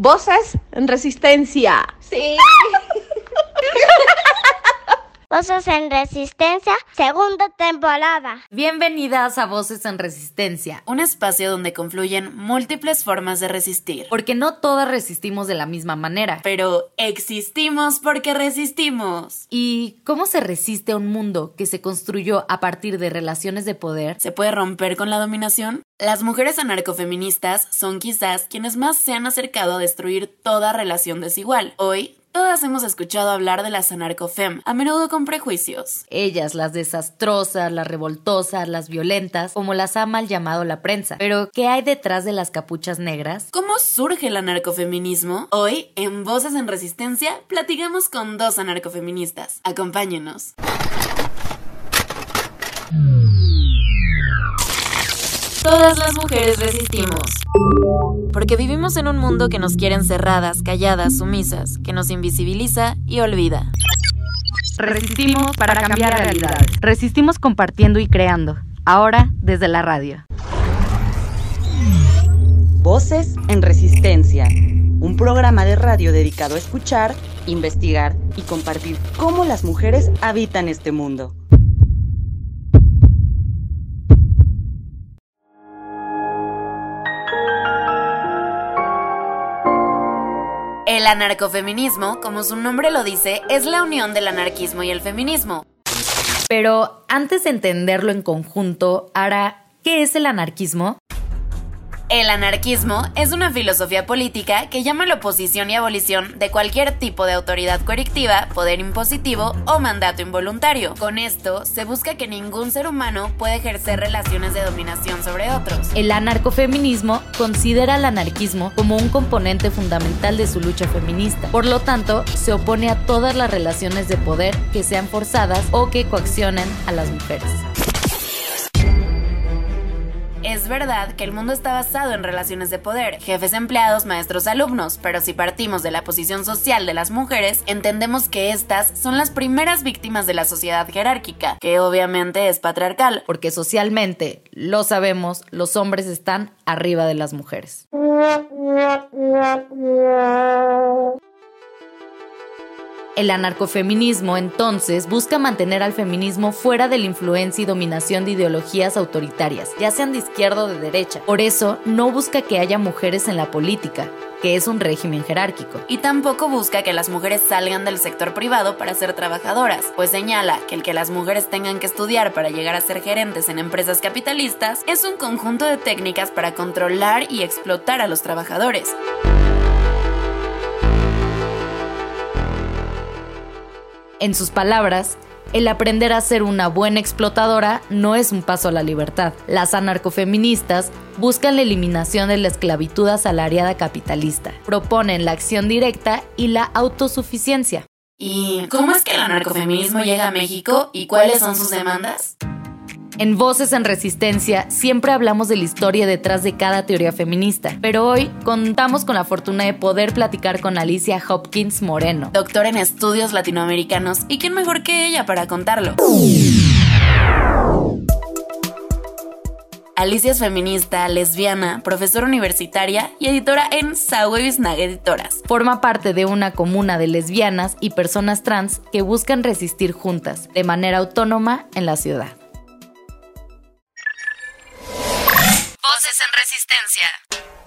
Voces en resistencia. Sí. Voces en Resistencia, segunda temporada. Bienvenidas a Voces en Resistencia, un espacio donde confluyen múltiples formas de resistir. Porque no todas resistimos de la misma manera. Pero existimos porque resistimos. ¿Y cómo se resiste a un mundo que se construyó a partir de relaciones de poder? ¿Se puede romper con la dominación? Las mujeres anarcofeministas son quizás quienes más se han acercado a destruir toda relación desigual. Hoy Todas hemos escuchado hablar de las anarcofem, a menudo con prejuicios. Ellas, las desastrosas, las revoltosas, las violentas, como las ha mal llamado la prensa. Pero, ¿qué hay detrás de las capuchas negras? ¿Cómo surge el anarcofeminismo? Hoy, en Voces en Resistencia, platicamos con dos anarcofeministas. Acompáñenos. Todas las mujeres resistimos. Porque vivimos en un mundo que nos quiere encerradas, calladas, sumisas, que nos invisibiliza y olvida. Resistimos para cambiar realidades. Resistimos compartiendo y creando. Ahora desde la radio. Voces en Resistencia. Un programa de radio dedicado a escuchar, investigar y compartir cómo las mujeres habitan este mundo. El anarcofeminismo, como su nombre lo dice, es la unión del anarquismo y el feminismo. Pero antes de entenderlo en conjunto, Ara, ¿qué es el anarquismo? El anarquismo es una filosofía política que llama a la oposición y abolición de cualquier tipo de autoridad coercitiva, poder impositivo o mandato involuntario. Con esto se busca que ningún ser humano pueda ejercer relaciones de dominación sobre otros. El anarcofeminismo considera al anarquismo como un componente fundamental de su lucha feminista. Por lo tanto, se opone a todas las relaciones de poder que sean forzadas o que coaccionen a las mujeres. Es verdad que el mundo está basado en relaciones de poder, jefes empleados, maestros alumnos, pero si partimos de la posición social de las mujeres, entendemos que estas son las primeras víctimas de la sociedad jerárquica, que obviamente es patriarcal. Porque socialmente, lo sabemos, los hombres están arriba de las mujeres. El anarcofeminismo, entonces, busca mantener al feminismo fuera de la influencia y dominación de ideologías autoritarias, ya sean de izquierda o de derecha. Por eso, no busca que haya mujeres en la política, que es un régimen jerárquico. Y tampoco busca que las mujeres salgan del sector privado para ser trabajadoras, pues señala que el que las mujeres tengan que estudiar para llegar a ser gerentes en empresas capitalistas es un conjunto de técnicas para controlar y explotar a los trabajadores. En sus palabras, el aprender a ser una buena explotadora no es un paso a la libertad. Las anarcofeministas buscan la eliminación de la esclavitud asalariada capitalista, proponen la acción directa y la autosuficiencia. ¿Y cómo es que el anarcofeminismo llega a México y cuáles son sus demandas? En Voces en Resistencia siempre hablamos de la historia detrás de cada teoría feminista, pero hoy contamos con la fortuna de poder platicar con Alicia Hopkins Moreno, doctora en estudios latinoamericanos, y quién mejor que ella para contarlo. Alicia es feminista, lesbiana, profesora universitaria y editora en Sawe Bisnag Editoras. Forma parte de una comuna de lesbianas y personas trans que buscan resistir juntas, de manera autónoma, en la ciudad. Voces en Resistencia.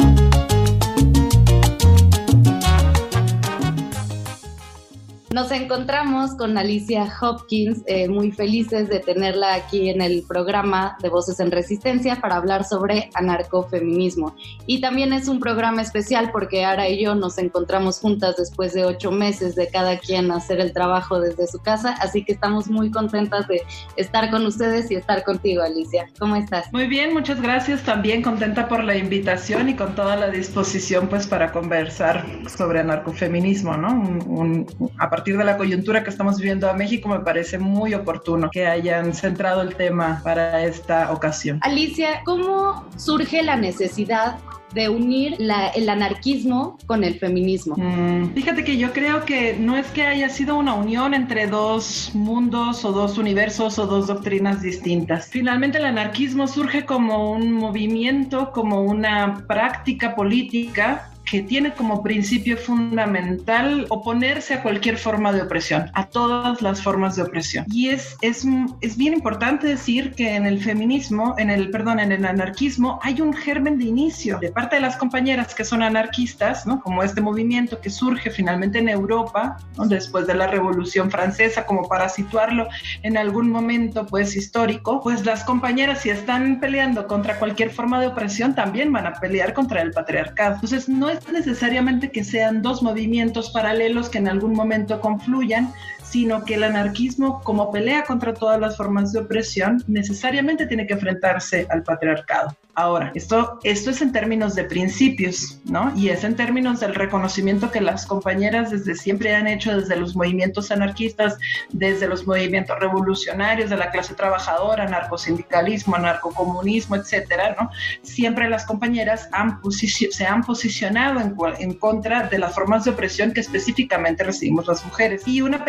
Nos encontramos con Alicia Hopkins, eh, muy felices de tenerla aquí en el programa de Voces en Resistencia para hablar sobre anarcofeminismo. Y también es un programa especial porque Ara y yo nos encontramos juntas después de ocho meses de cada quien hacer el trabajo desde su casa, así que estamos muy contentas de estar con ustedes y estar contigo, Alicia. ¿Cómo estás? Muy bien, muchas gracias. También contenta por la invitación y con toda la disposición pues para conversar sobre anarcofeminismo, ¿no? Un, a partir de la coyuntura que estamos viviendo a México, me parece muy oportuno que hayan centrado el tema para esta ocasión. Alicia, ¿cómo surge la necesidad de unir el anarquismo con el feminismo? Mm, fíjate que yo creo que no es que haya sido una unión entre dos mundos o dos universos o dos doctrinas distintas. Finalmente el anarquismo surge como un movimiento, como una práctica política que tiene como principio fundamental oponerse a cualquier forma de opresión, a todas las formas de opresión. Y es, es, es bien importante decir que en el feminismo, en el, perdón, en el anarquismo hay un germen de inicio de parte de las compañeras que son anarquistas, ¿no? como este movimiento que surge finalmente en Europa, después de la Revolución Francesa, como para situarlo en algún momento pues histórico, pues las compañeras si están peleando contra cualquier forma de opresión también van a pelear contra el patriarcado. Entonces no es necesariamente que sean dos movimientos paralelos que en algún momento confluyan, sino que el anarquismo, como pelea contra todas las formas de opresión, necesariamente tiene que enfrentarse al patriarcado. Ahora, esto, esto es en términos de principios, ¿no? Y es en términos del reconocimiento que las compañeras desde siempre han hecho desde los movimientos anarquistas, desde los movimientos revolucionarios de la clase trabajadora, anarcosindicalismo, anarcocomunismo, etcétera, ¿no? Siempre las compañeras han se han posicionado en, en contra de las formas de opresión que específicamente recibimos las mujeres. Y una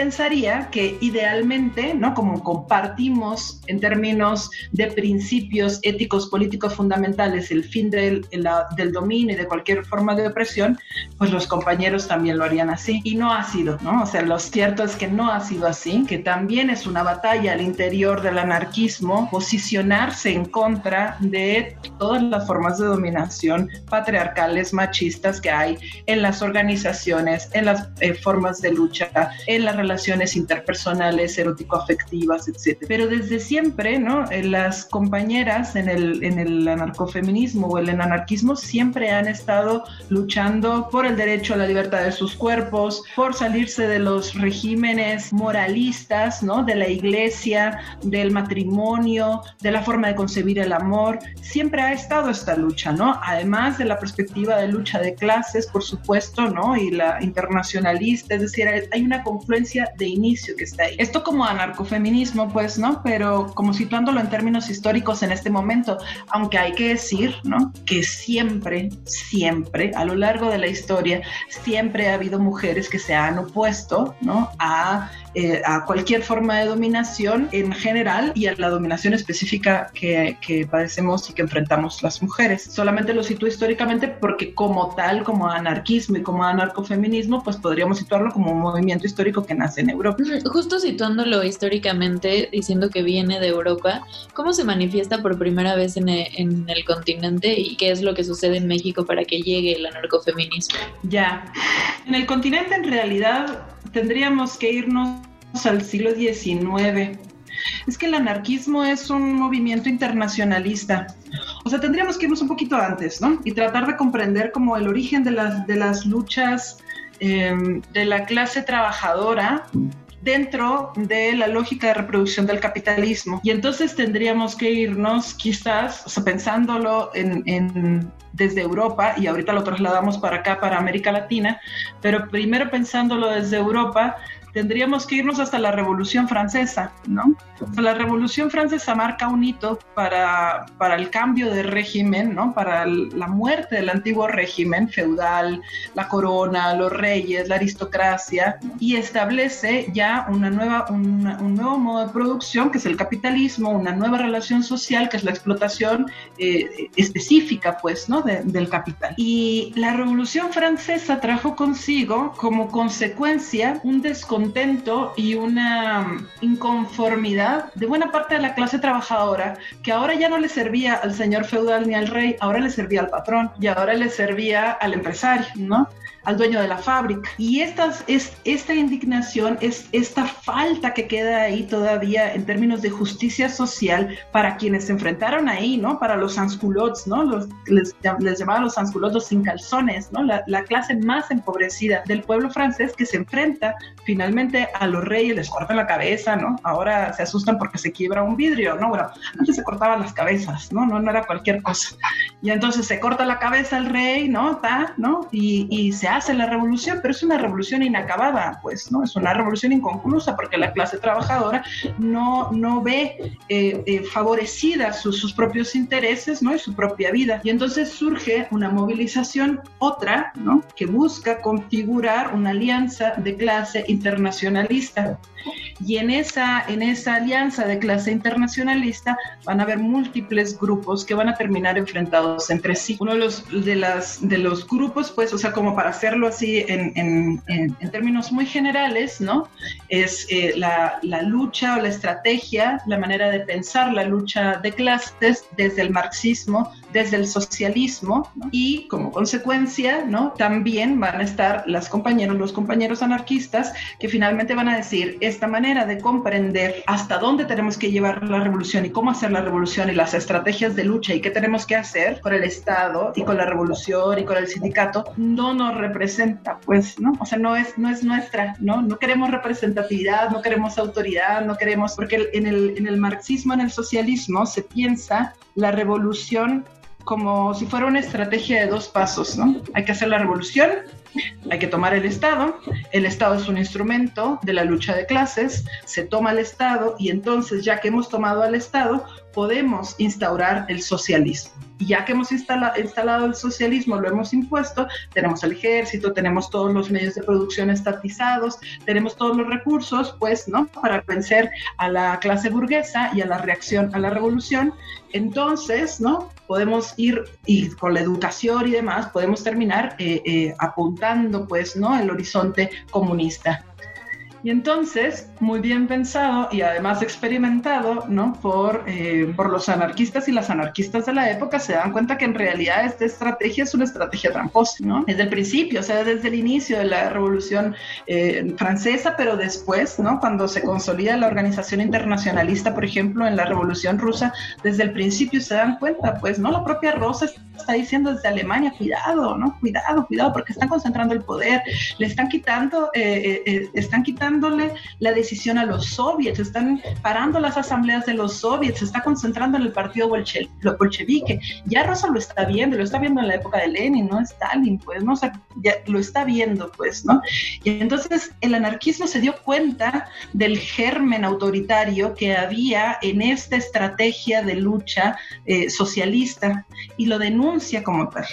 que idealmente, ¿no? Como compartimos en términos de principios éticos políticos fundamentales, el fin del, del dominio y de cualquier forma de opresión, pues los compañeros también lo harían así. Y no ha sido, ¿no? O sea, lo cierto es que no ha sido así, que también es una batalla al interior del anarquismo posicionarse en contra de todas las formas de dominación patriarcales, machistas que hay en las organizaciones, en las eh, formas de lucha, en las relaciones interpersonales, erótico-afectivas, etc. Pero desde siempre, ¿no? Eh, las compañeras en el, en el anarcofeminismo o el anarquismo siempre han estado luchando por el derecho a la libertad de sus cuerpos, por salirse de los regímenes moralistas, ¿no? De la iglesia, del matrimonio, de la forma de concebir el amor. Siempre ha estado esta lucha, ¿no? Además de la perspectiva de lucha de clases, por supuesto, ¿no? Y la internacionalista, es decir, hay una confluencia de inicio que está ahí. Esto como anarcofeminismo, pues, ¿no? Pero como situándolo en términos históricos en este momento, aunque hay que decir, ¿no? Que siempre, siempre, a lo largo de la historia, siempre ha habido mujeres que se han opuesto, ¿no? A eh, a cualquier forma de dominación en general y a la dominación específica que, que, padecemos y que enfrentamos las mujeres. Solamente lo sitúo históricamente porque como tal, como anarquismo y como anarcofeminismo, pues podríamos situarlo como un movimiento histórico que nace en Europa. Justo situándolo históricamente, diciendo que viene de Europa, ¿cómo se manifiesta por primera vez en el, en el continente y qué es lo que sucede en México para que llegue el anarcofeminismo? Ya, en el continente en realidad tendríamos que irnos al siglo XIX. Es que el anarquismo es un movimiento internacionalista. O sea, tendríamos que irnos un poquito antes, ¿no? Y tratar de comprender como el origen de las, de las luchas em, de la clase trabajadora dentro de la lógica de reproducción del capitalismo. Y entonces tendríamos que irnos quizás, pensándolo en, desde Europa, y ahorita lo trasladamos para acá, para América Latina, pero primero pensándolo desde Europa, tendríamos que irnos hasta la Revolución Francesa, ¿no? La Revolución Francesa marca un hito para, para el cambio de régimen, ¿no? Para la muerte del antiguo régimen feudal, la corona, los reyes, la aristocracia, y establece ya una nueva, un nuevo modo de producción, que es el capitalismo, una nueva relación social, que es la explotación eh, específica, pues, ¿no? del capital. Y la Revolución Francesa trajo consigo como consecuencia un descontrol descontento y una inconformidad de buena parte de la clase trabajadora que ahora ya no le servía al señor feudal ni al rey, ahora le servía al patrón y ahora le servía al empresario, ¿no? Al dueño de la fábrica. Y estas, es, esta indignación es esta falta que queda ahí todavía en términos de justicia social para quienes se enfrentaron ahí, ¿no? Para los sansculots, ¿no? Los, les, les llamaban los sansculots los sin calzones, ¿no? La, la, clase más empobrecida del pueblo francés que se enfrenta finalmente a los reyes, les cortan la cabeza, ¿no? Ahora se asustan porque se quiebra un vidrio, ¿no? Bueno, antes se cortaban las cabezas, ¿no? No, no era cualquier cosa. Y entonces se corta la cabeza el rey, ¿no? Ta, ¿no? Y, y se hace la revolución, pero es una revolución inacabada, pues, ¿no? Es una revolución inconclusa porque la clase trabajadora no, no ve eh, eh, favorecidas sus, sus, propios intereses, ¿no? Y su propia vida. Y entonces surge una movilización, otra, ¿no? Que busca configurar una alianza de clase internacionalista. Y en esa, en esa alianza de clase internacionalista van a haber múltiples grupos que van a terminar enfrentados entre sí. Uno de los, de las, de los grupos, pues, o sea, como para hacerlo así en, en, en, términos muy generales, ¿no? Es eh, la, la, lucha o la estrategia, la manera de pensar la lucha de clases desde el marxismo, desde el socialismo, ¿no? y como consecuencia, ¿no? También van a estar las compañeros, los compañeros anarquistas que finalmente van a decir esta manera de comprender hasta dónde tenemos que llevar la revolución y cómo hacer la revolución y las estrategias de lucha y qué tenemos que hacer con el Estado y con la revolución y con el sindicato no nos representa, pues, ¿no? O sea, no es, no es nuestra, ¿no? No queremos representatividad, no queremos autoridad, no queremos, porque en el, en el marxismo, en el socialismo, se piensa la revolución como si fuera una estrategia de dos pasos, ¿no? Hay que hacer la revolución, hay que tomar el Estado, el Estado es un instrumento de la lucha de clases, se toma el Estado y entonces ya que hemos tomado al Estado, podemos instaurar el socialismo. Y ya que hemos instala, instalado el socialismo, lo hemos impuesto, tenemos el ejército, tenemos todos los medios de producción estatizados, tenemos todos los recursos, pues, ¿no? Para vencer a la clase burguesa y a la reacción a la revolución. Entonces, ¿no? Podemos ir y con la educación y demás, podemos terminar eh, eh, apuntando, pues, ¿no? El horizonte comunista. Y entonces, muy bien pensado y además experimentado, ¿no? Por, eh, por los anarquistas y las anarquistas de la época, se dan cuenta que en realidad esta estrategia es una estrategia tramposa, ¿no? Desde el principio, o sea, desde el inicio de la Revolución eh, Francesa, pero después, ¿no? Cuando se consolida la organización internacionalista, por ejemplo, en la Revolución Rusa, desde el principio se dan cuenta, pues, ¿no? La propia Rosa está diciendo desde Alemania, cuidado, ¿no? Cuidado, cuidado, porque están concentrando el poder, le están quitando, eh, eh, están la decisión a los soviets, están parando las asambleas de los soviets, se está concentrando en el partido bolche, bolchevique. Ya Rosa lo está viendo, lo está viendo en la época de Lenin, ¿no? Stalin, pues, ¿no? O sea, ya lo está viendo, pues, ¿no? Y entonces el anarquismo se dio cuenta del germen autoritario que había en esta estrategia de lucha eh, socialista y lo denuncia como tal.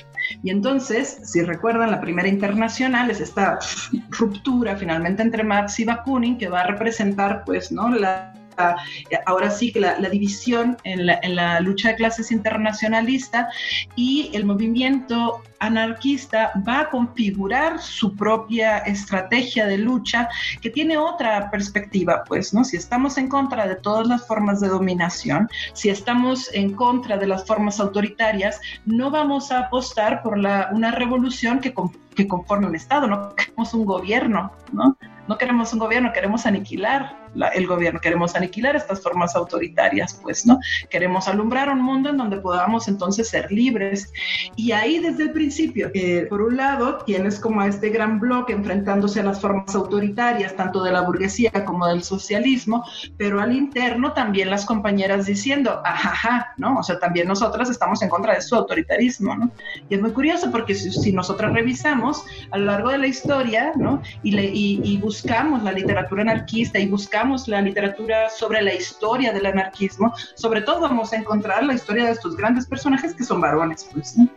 Y entonces, si recuerdan, la primera internacional es esta ruptura finalmente entre Marx y Bakunin que va a representar, pues, ¿no? La, ahora sí que la, la división en la, en la, lucha de clases internacionalista y el movimiento anarquista va a configurar su propia estrategia de lucha que tiene otra perspectiva, pues, ¿no? Si estamos en contra de todas las formas de dominación, si estamos en contra de las formas autoritarias, no vamos a apostar por la, una revolución que, que conforme un Estado, no queremos un gobierno, ¿no? No queremos un gobierno, queremos aniquilar la, el gobierno, queremos aniquilar estas formas autoritarias, pues, ¿no? Queremos alumbrar un mundo en donde podamos entonces ser libres. Y ahí desde el principio, eh, por un lado, tienes como a este gran bloque enfrentándose a las formas autoritarias, tanto de la burguesía como del socialismo, pero al interno también las compañeras diciendo, ajaja, ¿no? O sea, también nosotras estamos en contra de su autoritarismo, ¿no? Y es muy curioso porque si, si nosotras revisamos a lo largo de la historia, ¿no? Y, le, y, y buscamos la literatura anarquista y buscamos la literatura sobre la historia del anarquismo, sobre todo vamos a encontrar la historia de estos grandes personajes que son varones, pues. ¿no?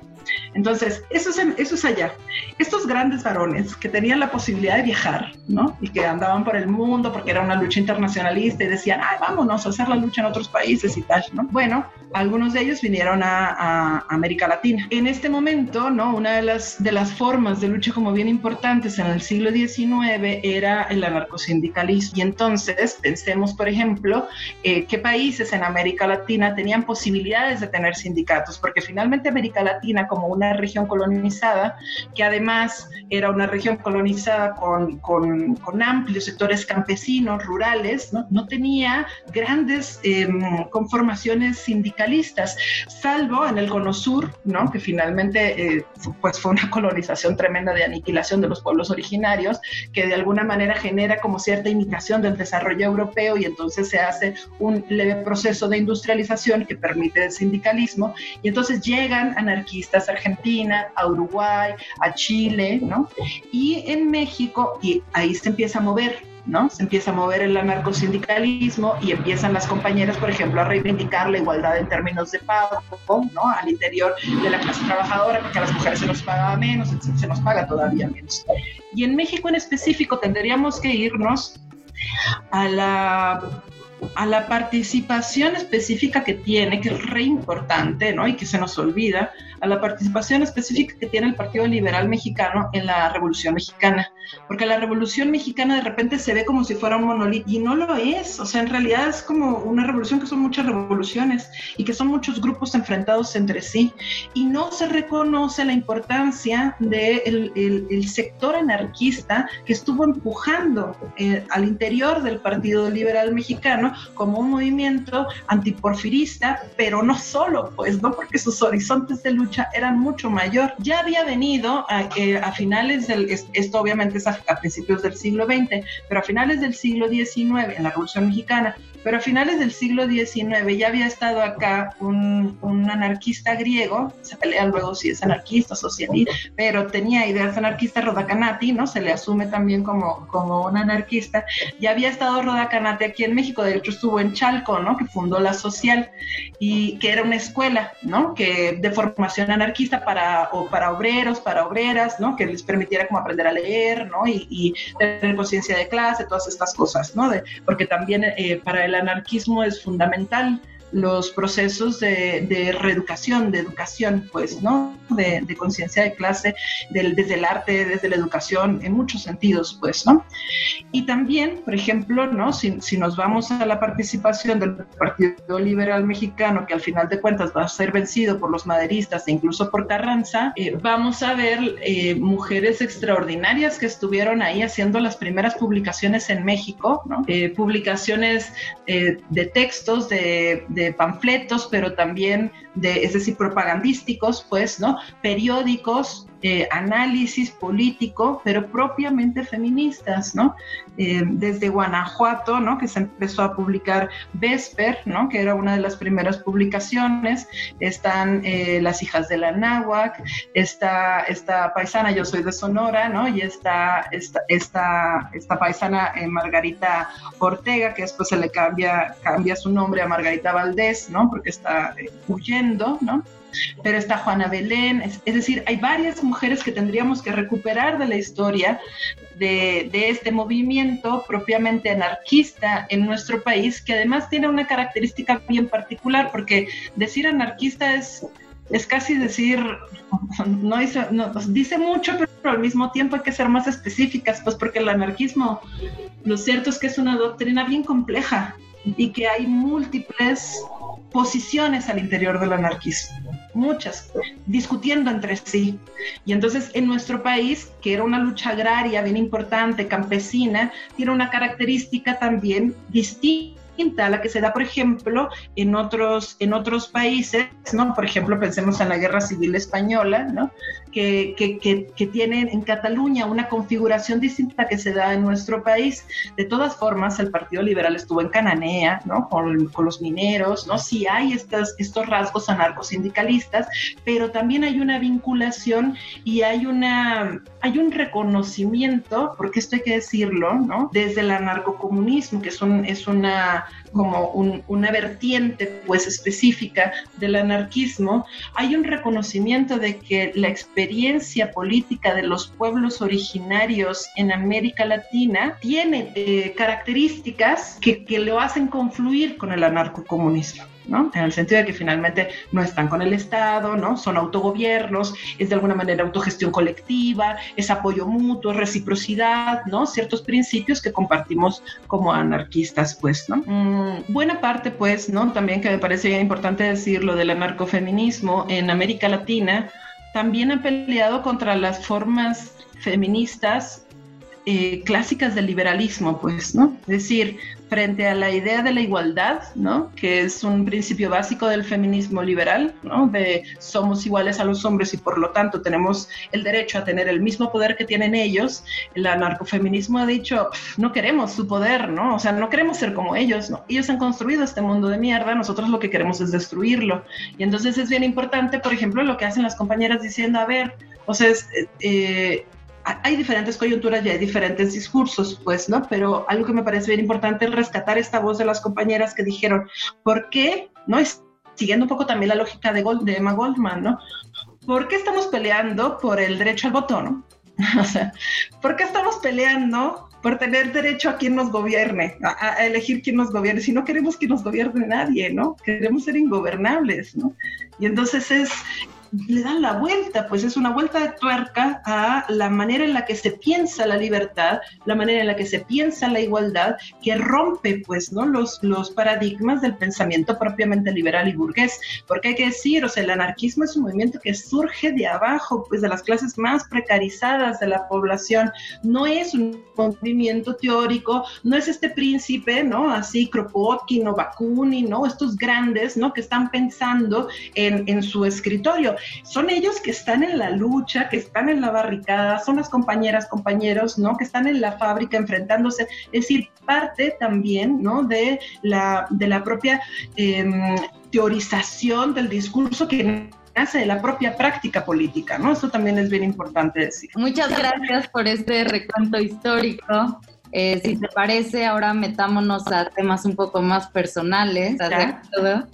Entonces, eso es, eso es allá. Estos grandes varones que tenían la posibilidad de viajar, ¿no? Y que andaban por el mundo porque era una lucha internacionalista y decían, ay, vámonos a hacer la lucha en otros países y tal, ¿no? Bueno, algunos de ellos vinieron a, a, América Latina. En este momento, ¿no? Una de las, de las formas de lucha como bien importantes en el siglo XIX era el anarcosindicalismo. Y entonces pensemos, por ejemplo, eh, qué países en América Latina tenían posibilidades de tener sindicatos, porque finalmente América Latina como una región colonizada, que además era una región colonizada con, con, con amplios sectores campesinos, rurales, no, no tenía grandes eh, conformaciones sindicalistas, salvo en el Cono Sur, ¿no? que finalmente eh, pues fue una colonización tremenda de aniquilación de los pueblos originarios, que de alguna manera genera como cierta imitación del desarrollo europeo y entonces se hace un leve proceso de industrialización que permite el sindicalismo y entonces llegan anarquistas Argentina, a Uruguay, a Chile, ¿no? Y en México, y ahí se empieza a mover ¿no? Se empieza a mover el anarcosindicalismo y empiezan las compañeras, por ejemplo, a reivindicar la igualdad en términos de pago, ¿no? Al interior de la clase trabajadora, porque a las mujeres se nos pagaba menos, se nos paga todavía menos. Y en México en específico tendríamos que irnos a la a la participación específica que tiene, que es re importante, ¿no? Y que se nos olvida, a la participación específica que tiene el Partido Liberal Mexicano en la Revolución Mexicana. Porque la Revolución Mexicana de repente se ve como si fuera un monolito y no lo es. O sea, en realidad es como una revolución que son muchas revoluciones y que son muchos grupos enfrentados entre sí. Y no se reconoce la importancia del de el, sector anarquista que estuvo empujando eh, al interior del Partido Liberal Mexicano como un movimiento antiporfirista, pero no solo, pues, ¿no? Porque sus horizontes de lucha eran mucho mayor. Ya había venido a, eh, a finales del, esto obviamente es a, a, principios del siglo XX, pero a finales del siglo XIX, en la Revolución Mexicana, pero a finales del siglo XIX ya había estado acá un, un anarquista griego, se pelea luego si es anarquista, socialista, pero tenía ideas anarquistas, Rodacanati, ¿no? Se le asume también como, como un anarquista. Ya había estado Rodacanati aquí en México, de hecho estuvo en Chalco, ¿no? Que fundó la Social y que era una escuela, ¿no? Que de formación anarquista para, o para obreros, para obreras, ¿no? Que les permitiera como aprender a leer, ¿no? Y, y tener conciencia de clase, todas estas cosas, ¿no? De, porque también eh, para el el anarquismo es fundamental los procesos de, reeducación, de educación, pues, ¿no? De, conciencia de clase, desde el arte, desde la educación, en muchos sentidos, pues, ¿no? Y también, por ejemplo, ¿no? Si, nos vamos a la participación del Partido Liberal Mexicano, que al final de cuentas va a ser vencido por los maderistas e incluso por Carranza, eh, vamos a ver eh, mujeres extraordinarias que estuvieron ahí haciendo las primeras publicaciones en México, ¿no? Eh, publicaciones de textos, de de panfletos, pero también de, es decir, propagandísticos, pues, ¿no? Periódicos, eh, análisis político, pero propiamente feministas, ¿no? Eh, desde Guanajuato, ¿no? Que se empezó a publicar Vesper, ¿no? Que era una de las primeras publicaciones. Están eh, Las hijas de la náhuac, está esta paisana, yo soy de Sonora, ¿no? Y está esta, esta, esta paisana Margarita Ortega, que después se le cambia, cambia su nombre a Margarita Valdés, ¿no? Porque está huyendo, ¿no? Pero está Juana Belén, es, decir, hay varias mujeres que tendríamos que recuperar de la historia de, este movimiento propiamente anarquista en nuestro país, que además tiene una característica bien particular, porque decir anarquista es, es casi decir, no dice, no, dice mucho, pero al mismo tiempo hay que ser más específicas, pues porque el anarquismo, lo cierto es que es una doctrina bien compleja y que hay múltiples posiciones al interior del anarquismo, muchas, discutiendo entre sí. Y entonces en nuestro país, que era una lucha agraria bien importante, campesina, tiene una característica también distinta a la que se da, por ejemplo, en otros, en otros países, ¿no? Por ejemplo, pensemos en la Guerra Civil Española, ¿no? Que, que, que, tienen en Cataluña una configuración distinta que se da en nuestro país. De todas formas, el Partido Liberal estuvo en Cananea, ¿no? Con, con los mineros, ¿no? Sí hay estas, estos rasgos anarcosindicalistas, pero también hay una vinculación y hay, una, hay un reconocimiento, porque esto hay que decirlo, ¿no? Desde el anarcocomunismo, que es, un, es una como una vertiente pues específica del anarquismo, hay un reconocimiento de que la experiencia política de los pueblos originarios en América Latina tiene eh, características que, que lo hacen confluir con el anarcocomunismo. ¿no? En el sentido de que finalmente no están con el Estado, ¿no? Son autogobiernos, es de alguna manera autogestión colectiva, es apoyo mutuo, reciprocidad, ¿no? Ciertos principios que compartimos como anarquistas, pues, ¿no? Buena parte, pues, ¿no? También que me parece importante decir lo del anarcofeminismo en América Latina, también ha peleado contra las formas feministas eh, clásicas del liberalismo, pues, ¿no? Es decir, frente a la idea de la igualdad, ¿no? Que es un principio básico del feminismo liberal, ¿no? De somos iguales a los hombres y por lo tanto tenemos el derecho a tener el mismo poder que tienen ellos. El anarcofeminismo ha dicho, no queremos su poder, ¿no? O sea, no queremos ser como ellos. Ellos han construido este mundo de mierda, nosotros lo que queremos es destruirlo. Y entonces es bien importante, por ejemplo, lo que hacen las compañeras diciendo, a ver, o sea, es, eh, hay diferentes coyunturas y hay diferentes discursos, pues, ¿no? Pero algo que me parece bien importante es rescatar esta voz de las compañeras que dijeron, ¿por qué? ¿No? Es, siguiendo un poco también la lógica de, de Emma Goldman, ¿no? ¿Por qué estamos peleando por el derecho al voto, ¿no? o sea, ¿por qué estamos peleando por tener derecho a quien nos gobierne, a, a, elegir quién nos gobierne, si no queremos que nos gobierne nadie, ¿no? Queremos ser ingobernables, ¿no? Y entonces es, le dan la vuelta, pues es una vuelta de tuerca a la manera en la que se piensa la libertad, la manera en la que se piensa la igualdad, que rompe pues ¿no? los, los paradigmas del pensamiento propiamente liberal y burgués. Porque hay que decir, o sea, el anarquismo es un movimiento que surge de abajo, pues de las clases más precarizadas de la población, no es un movimiento teórico, no es este príncipe, ¿no? Así Kropotkin o Bakunin, ¿no? Estos grandes, ¿no? Que estestán pensando en, en su escritorio son ellos que están en la lucha, que están en la barricada, son las compañeras, compañeros, ¿no? Que están en la fábrica enfrentándose, es decir, parte también, ¿no? De la, de la propia em, teorización del discurso que nace de la propia práctica política, ¿no? Eso también es bien importante decir. Muchas gracias por este recuento histórico. Eh, si te parece, ahora metámonos a temas un poco más personales. Todo.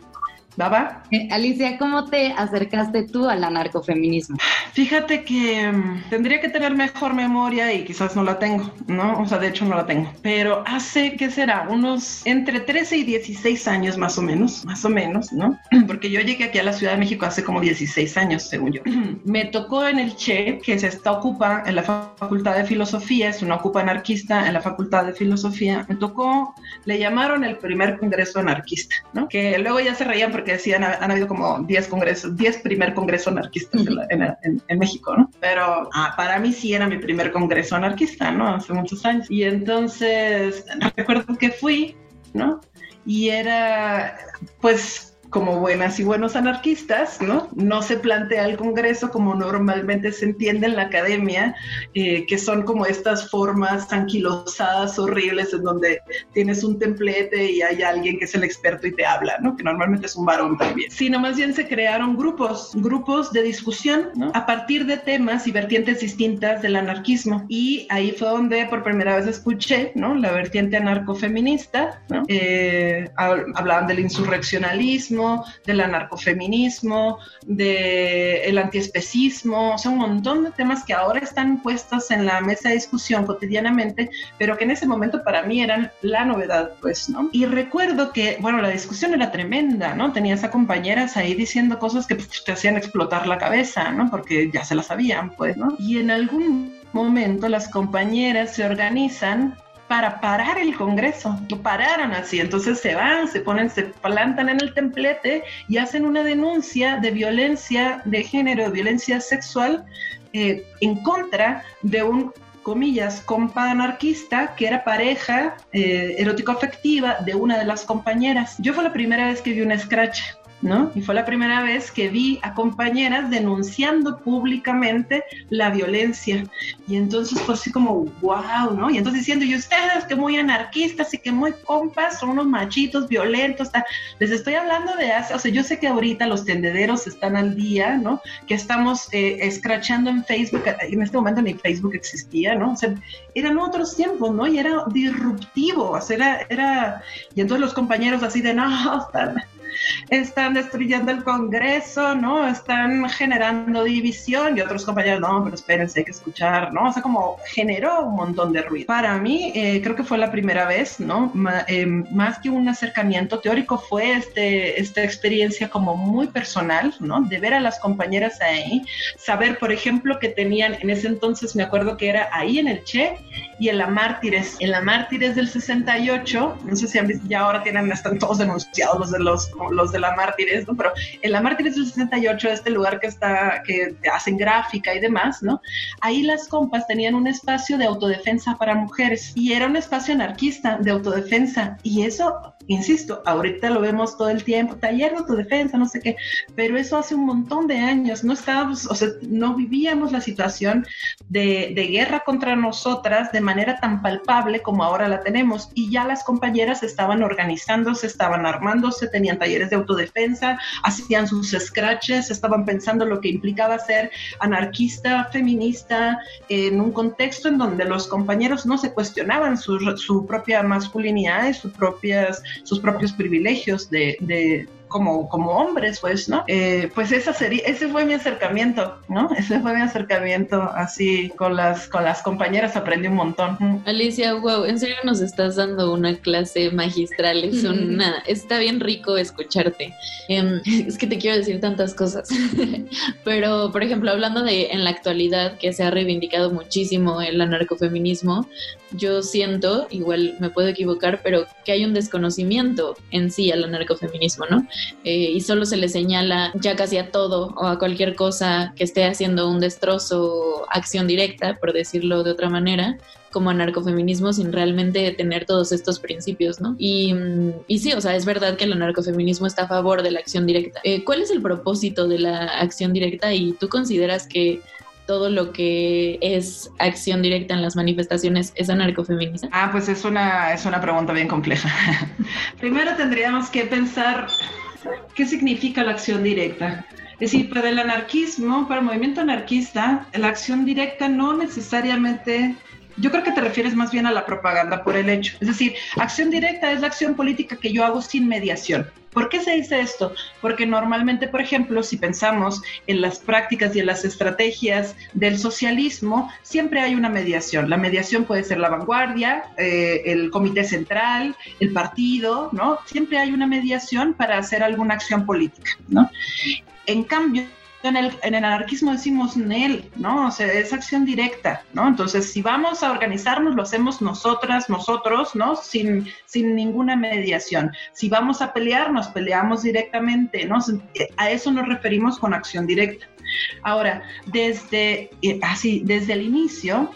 ¿Baba? Eh, Alicia, ¿cómo te acercaste tú al anarcofeminismo? Fíjate que mm, tendría que tener mejor memoria y quizás no la tengo, ¿no? O sea, de hecho no la tengo. Pero hace, ¿qué será? Unos entre 13 y 16 años más o menos, más o menos, ¿no? Porque yo llegué aquí a la Ciudad de México hace como 16 años, según yo. Me tocó en el Che, que se está ocupa en la Facultad de Filosofía, es una ocupa anarquista en la Facultad de Filosofía. Me tocó, le llamaron el primer congreso anarquista, ¿no? Que luego ya se reían porque decían, han, habido como 10 congresos, 10 primer congresos anarquistas en, México, ¿no? Pero ah, para mí sí era mi primer congreso anarquista, ¿no? Hace muchos años. Y entonces recuerdo que fui, ¿no? Y era, pues, como buenas y buenos anarquistas, ¿no? No se plantea el Congreso como normalmente se entiende en la academia, eh, que son como estas formas anquilosadas, horribles, en donde tienes un templete y hay alguien que es el experto y te habla, ¿no? Que normalmente es un varón también. Sino más bien se crearon grupos, grupos de discusión, ¿no? A partir de temas y vertientes distintas del anarquismo. Y ahí fue donde por primera vez escuché, ¿no? La vertiente anarcofeminista, ¿no? Eh, hablaban del insurreccionalismo, del anarcofeminismo, del antiespecismo, o sea, un montón de temas que ahora están puestos en la mesa de discusión cotidianamente, pero que en ese momento para mí eran la novedad, pues, ¿no? Y recuerdo que, bueno, la discusión era tremenda, ¿no? Tenías a compañeras ahí diciendo cosas que pues, te hacían explotar la cabeza, ¿no? Porque ya se las sabían, pues, ¿no? Y en algún momento las compañeras se organizan para parar el Congreso. Lo pararon así. Entonces se van, se ponen, se plantan en el templete y hacen una denuncia de violencia de género, de violencia sexual eh, en contra de un comillas, compa anarquista, que era pareja eh, erótico-afectiva de una de las compañeras. Yo fue la primera vez que vi un scratch ¿no? Y fue la primera vez que vi a compañeras denunciando públicamente la violencia. Y entonces fue así como, wow, ¿no? Y entonces diciendo, y ustedes que muy anarquistas y que muy compas, son unos machitos violentos, les estoy hablando de hace, o sea, yo sé que ahorita los tendederos están al día, ¿no? Que estamos eh, escrachando en Facebook, en este momento ni Facebook existía, ¿no? O sea, eran otros tiempos, ¿no? Y era disruptivo, o sea, era, era, y entonces los compañeros así de, no, están están destruyendo el Congreso, ¿no? Están generando división y otros compañeros, no, pero espérense, hay que escuchar, ¿no? O sea, como generó un montón de ruido. Para mí, eh, creo que fue la primera vez, ¿no? Eh, más que un acercamiento teórico, fue este, esta experiencia como muy personal, ¿no? De ver a las compañeras ahí, saber, por ejemplo, que tenían, en ese entonces me acuerdo que era ahí en el Che y en la Mártires, en la Mártires del 68, no sé si han visto, ya ahora tienen, están todos denunciados los de los los de la Mártires, ¿no? Pero en la Mártires del 68, este lugar que está, que hacen gráfica y demás, ¿no? Ahí las compas tenían un espacio de autodefensa para mujeres y era un espacio anarquista de autodefensa y eso insisto, ahorita lo vemos todo el tiempo, taller de autodefensa, no sé qué, pero eso hace un montón de años, no estábamos, o sea, no vivíamos la situación de, de, guerra contra nosotras de manera tan palpable como ahora la tenemos y ya las compañeras estaban organizándose, estaban armándose, tenían talleres de autodefensa, hacían sus scratches, estaban pensando lo que implicaba ser anarquista, feminista, en un contexto en donde los compañeros no se cuestionaban su, su propia masculinidad y sus propias sus propios privilegios de, de, como, como hombres, pues, ¿no? Eh, pues esa sería, ese fue mi acercamiento, ¿no? Ese fue mi acercamiento así con las, con las compañeras, aprendí un montón. Alicia, wow, en serio nos estás dando una clase magistral, es una, está bien rico escucharte. Em, es que te quiero decir tantas cosas, pero por ejemplo, hablando de en la actualidad que se ha reivindicado muchísimo el anarcofeminismo, yo siento, igual me puedo equivocar, pero que hay un desconocimiento en sí al anarcofeminismo, ¿no? Eh, y solo se le señala ya casi a todo o a cualquier cosa que esté haciendo un destrozo, acción directa, por decirlo de otra manera, como anarcofeminismo sin realmente tener todos estos principios, ¿no? Y, y, sí, o sea, es verdad que el anarcofeminismo está a favor de la acción directa. Eh, ¿Cuál es el propósito de la acción directa y tú consideras que todo lo que es acción directa en las manifestaciones es anarcofeminista? Ah, pues es una, es una pregunta bien compleja. Primero tendríamos que pensar qué significa la acción directa. Es decir, para el anarquismo, para el movimiento anarquista, la acción directa no necesariamente yo creo que te refieres más bien a la propaganda por el hecho. Es decir, acción directa es la acción política que yo hago sin mediación. ¿Por qué se dice esto? Porque normalmente, por ejemplo, si pensamos en las prácticas y en las estrategias del socialismo, siempre hay una mediación. La mediación puede ser la vanguardia, eh, el comité central, el partido, ¿no? Siempre hay una mediación para hacer alguna acción política, ¿no? En cambio, en el, en el, anarquismo decimos NEL, ¿no? O sea, es acción directa, ¿no? Entonces, si vamos a organizarnos, lo hacemos nosotras, nosotros, ¿no? Sin, sin ninguna mediación. Si vamos a pelear, nos peleamos directamente, ¿no? A eso nos referimos con acción directa. Ahora, desde, eh, así, desde el inicio,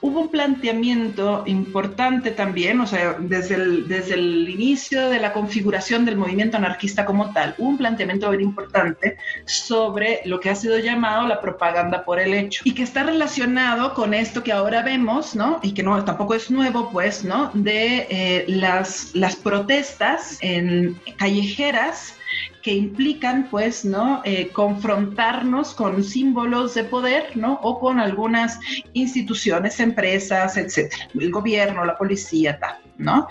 hubo un planteamiento importante también, o sea, desde el, desde el inicio de la configuración del movimiento anarquista como tal, hubo un planteamiento bien importante sobre lo que ha sido llamado la propaganda por el hecho y que está relacionado con esto que ahora vemos, ¿no? Y que no, tampoco es nuevo, pues, ¿no? De eh, las, las protestas en callejeras que implican, pues, ¿no? Eh, confrontarnos con símbolos de poder, ¿no? O con algunas instituciones, empresas, etcétera, el gobierno, la policía, tal, ¿no?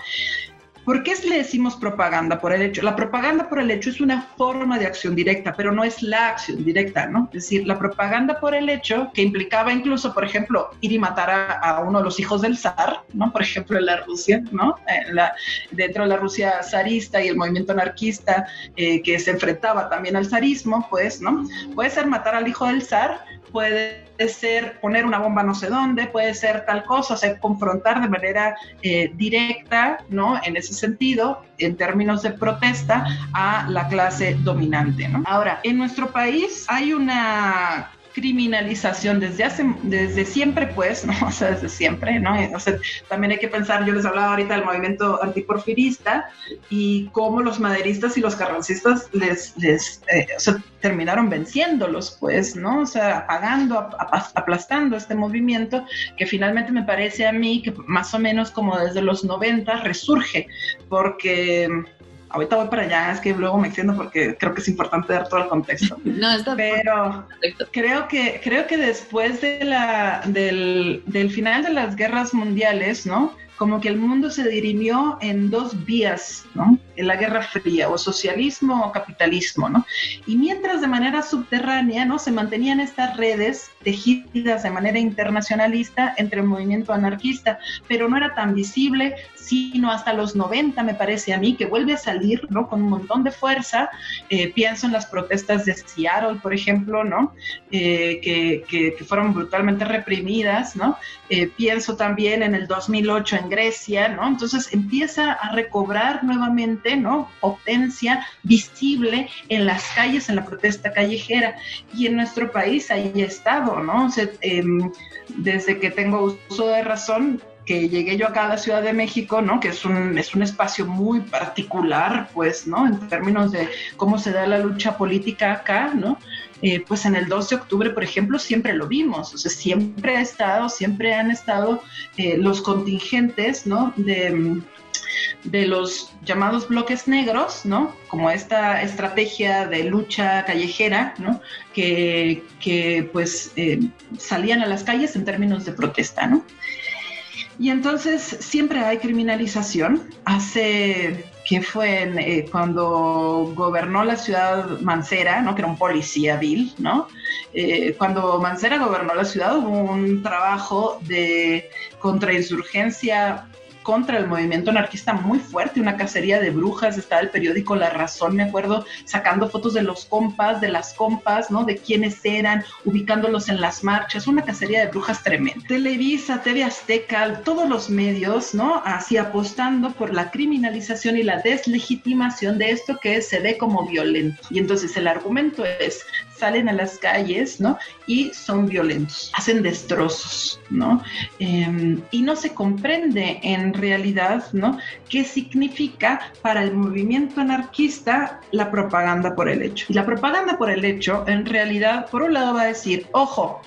¿Por qué le decimos propaganda por el hecho? La propaganda por el hecho es una forma de acción directa, pero no es la acción directa, ¿no? Es decir, la propaganda por el hecho, que implicaba incluso, por ejemplo, ir y matar a, uno de los hijos del zar, ¿no? Por ejemplo, en la Rusia, ¿no? dentro de la Rusia zarista y el movimiento anarquista eh, que se enfrentaba también al zarismo, pues, ¿no? Puede ser matar al hijo del zar, puede ser poner una bomba no sé dónde, puede ser tal cosa, o confrontar de manera eh, directa, ¿no? En ese sentido, en términos de protesta, a la clase dominante, ¿no? Ahora, en nuestro país hay una criminalización desde hace, desde siempre, pues, ¿no? O sea, desde siempre, ¿no? O sea, también hay que pensar, yo les hablaba ahorita del movimiento antiporfirista y cómo los maderistas y los carrancistas les, eh, terminaron venciéndolos, pues, ¿no? O sea, apagando, aplastando este movimiento que finalmente me parece a mí que más o menos como desde los 90 resurge, porque ahorita voy para allá, es que luego me extiendo porque creo que es importante dar todo el contexto. No, está Pero creo que, creo que después de la, del, del final de las guerras mundiales, ¿no? Como que el mundo se dirimió en dos vías, ¿no? En la Guerra Fría, o socialismo o capitalismo, ¿no? Y mientras de manera subterránea, ¿no? Se mantenían estas redes tejidas de manera internacionalista entre el movimiento anarquista, pero no era tan visible, sino hasta los 90, me parece a mí, que vuelve a salir, ¿no? Con un montón de fuerza. Eh, pienso en las protestas de Seattle, por ejemplo, ¿no? Eh, que, que, fueron brutalmente reprimidas, ¿no? Eh, pienso también en el 2008 en Grecia, ¿no? Entonces empieza a recobrar nuevamente, ¿no? Potencia visible en las calles, en la protesta callejera. Y en nuestro país ahí ha estado, ¿no? O em, desde que tengo uso de razón, que llegué yo acá a la Ciudad de México, ¿no? Que es un, es un espacio muy particular, pues, ¿no? En términos de cómo se da la lucha política acá, ¿no? Eh, pues en el 2 de octubre, por ejemplo, siempre lo vimos, o sea, siempre ha estado, siempre han estado eh, los contingentes, ¿no? De, de los llamados bloques negros, ¿no? Como esta estrategia de lucha callejera, ¿no? Que, que pues eh, salían a las calles en términos de protesta, ¿no? Y entonces siempre hay criminalización. Hace que fue eh, cuando gobernó la ciudad Mancera, ¿no? que era un policía vil, ¿no? Eh, cuando Mancera gobernó la ciudad hubo un trabajo de contrainsurgencia contra el movimiento anarquista muy fuerte, una cacería de brujas, estaba el periódico La Razón, me acuerdo, sacando fotos de los compas, de las compas, ¿no? De quiénes eran, ubicándolos en las marchas, una cacería de brujas tremenda. Televisa, TV Azteca, todos los medios, ¿no? Así apostando por la criminalización y la deslegitimación de esto que se ve como violento. Y entonces el argumento es, salen a las calles, ¿no? Y son violentos, hacen destrozos, ¿no? Em, y no se comprende en realidad, ¿no? ¿Qué significa para el movimiento anarquista la propaganda por el hecho? Y la propaganda por el hecho, en realidad, por un lado va a decir, ojo,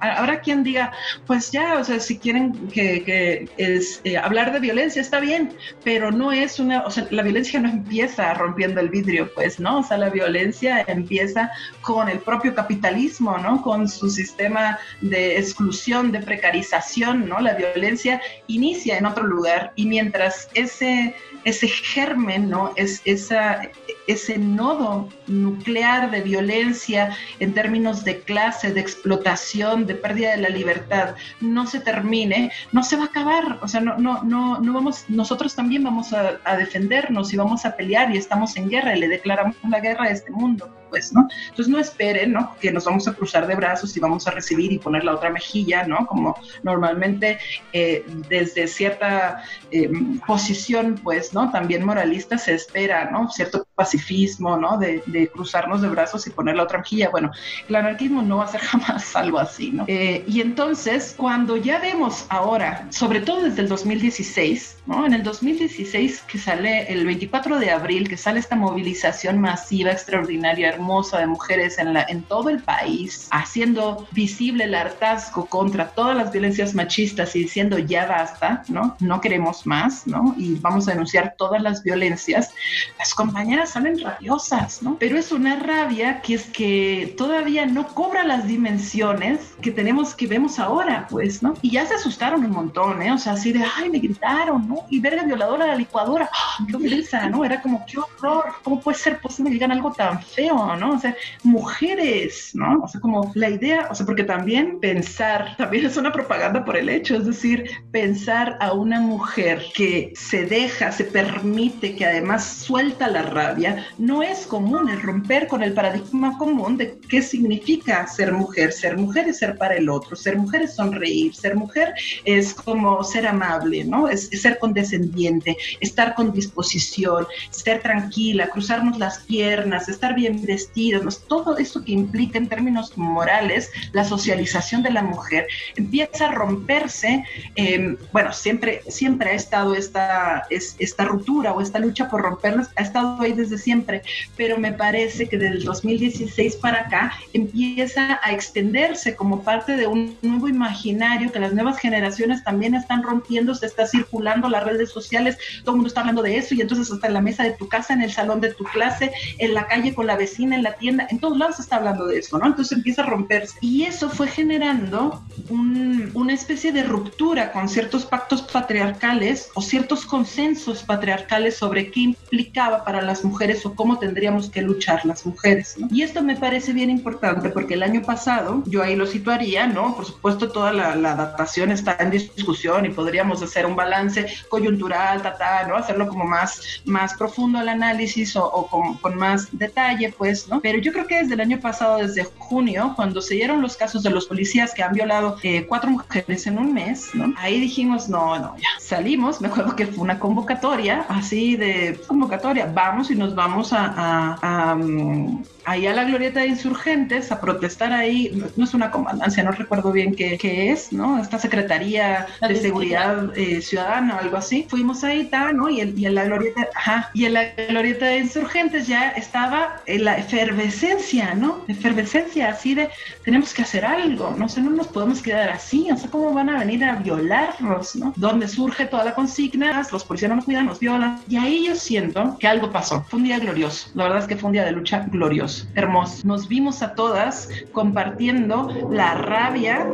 habrá quien diga, pues ya, o sea, si quieren que, es, eh, hablar de violencia, está bien, pero no es una, o sea, la violencia no empieza rompiendo el vidrio, pues, ¿no? O sea, la violencia empieza con el propio capitalismo, ¿no? Con su sistema de exclusión, de precarización, ¿no? La violencia inicia en otro lugar y mientras ese, ese germen, ¿no? Es esa, ese nodo nuclear de violencia en términos de clase, de explotación, de pérdida de la libertad, no se termine, no se va a acabar. O sea, no, no, no, no vamos, nosotros también vamos a, a defendernos y vamos a pelear y estamos en guerra y le declaramos la guerra a este mundo pues. Entonces no esperen. Que nos vamos a cruzar de brazos y vamos a recibir y poner la otra mejilla, ¿no? Como normalmente eh, desde cierta eh, posición, pues. También moralista se espera, ¿no? Cierto pacifismo, ¿no? De, cruzarnos de brazos y poner la otra mejilla. Bueno, el anarquismo no va a ser jamás algo así. Eh, y entonces, cuando ya vemos ahora, sobre todo desde el 2016, ¿no? En el 2016 que sale el 24 de abril, que sale esta movilización masiva, extraordinaria, hermosa de mujeres en, la, en todo el país, haciendo visible el hartazgo contra todas las violencias machistas y diciendo ya basta, ¿no? No queremos más, ¿no? Y vamos a denunciar todas las violencias, las compañeras salen rabiosas, ¿no? Pero es una rabia que es que todavía no cobra las dimensiones que tenemos, que vemos ahora, pues, ¿no? Y ya se asustaron un montón, ¿eh? O sea, así de, ay, me gritaron, ¿no? Y verga violadora la licuadora, ¡Ah, qué belleza, ¿no? Era como, qué horror, ¿cómo puede ser posible que digan algo tan feo? ¿No? O sea, mujeres, ¿no? O sea, como la idea, o sea, porque también pensar, también es una propaganda por el hecho, es decir, pensar a una mujer que se deja, se permite, que además suelta la rabia, no es común, el romper con el paradigma común de qué significa ser mujer. Ser mujer es ser para el otro, ser mujer es sonreír, ser mujer es como ser amable, ¿no? Es, es ser condescendiente, estar con disposición, ser tranquila, cruzarnos las piernas, estar bien vestida vestidos, todo eso que implica en términos morales la socialización de la mujer, empieza a romperse. Em, bueno, siempre, siempre ha estado esta, esta ruptura o esta lucha por romperlas, ha estado ahí desde siempre, pero me parece que desde el 2016 para acá empieza a extenderse como parte de un nuevo imaginario que las nuevas generaciones también están rompiendo, se está circulando las redes sociales, todo el mundo está hablando de eso y entonces hasta en la mesa de tu casa, en el salón de tu clase, en la calle con la vecina, en la tienda, en todos lados se está hablando de eso, ¿no? Entonces empieza a romperse. Y eso fue generando una especie de ruptura con ciertos pactos patriarcales o ciertos consensos patriarcales sobre qué implicaba para las mujeres o cómo tendríamos que luchar las mujeres, ¿no? Y esto me parece bien importante porque el año pasado, yo ahí lo situaría, ¿no? Por supuesto, toda la, datación está en discusión y podríamos hacer un balance coyuntural, ta, ¿no? Hacerlo como más, más profundo al análisis o, con, con, más detalle, pues, Pero yo creo que desde el año pasado, desde junio, cuando se dieron los casos de los policías que han violado eh, cuatro mujeres en un mes. Ahí dijimos, no, no, ya. Salimos, me acuerdo que fue una convocatoria, así de convocatoria, vamos y nos vamos a, mm, ahí a la glorieta de insurgentes a protestar ahí, no es una comandancia, no recuerdo bien qué, qué es, ¿no? Esta Secretaría de Seguridad eh, Ciudadana o algo así. Fuimos ahí, está, ¿no? Y, y, en la glorieta, ajá, y en la glorieta de insurgentes ya estaba en la efervescencia, ¿no? Efervescencia así de, tenemos que hacer algo, no sé, no nos podemos quedar así, o sea, ¿cómo van a venir a violarnos, ¿no? Donde surge toda la consigna, los policías no nos cuidan, nos violan. Y ahí yo siento que algo pasó. Fue un día glorioso, la verdad es que fue un día de lucha glorioso hermoso, Nos vimos a todas compartiendo la rabia,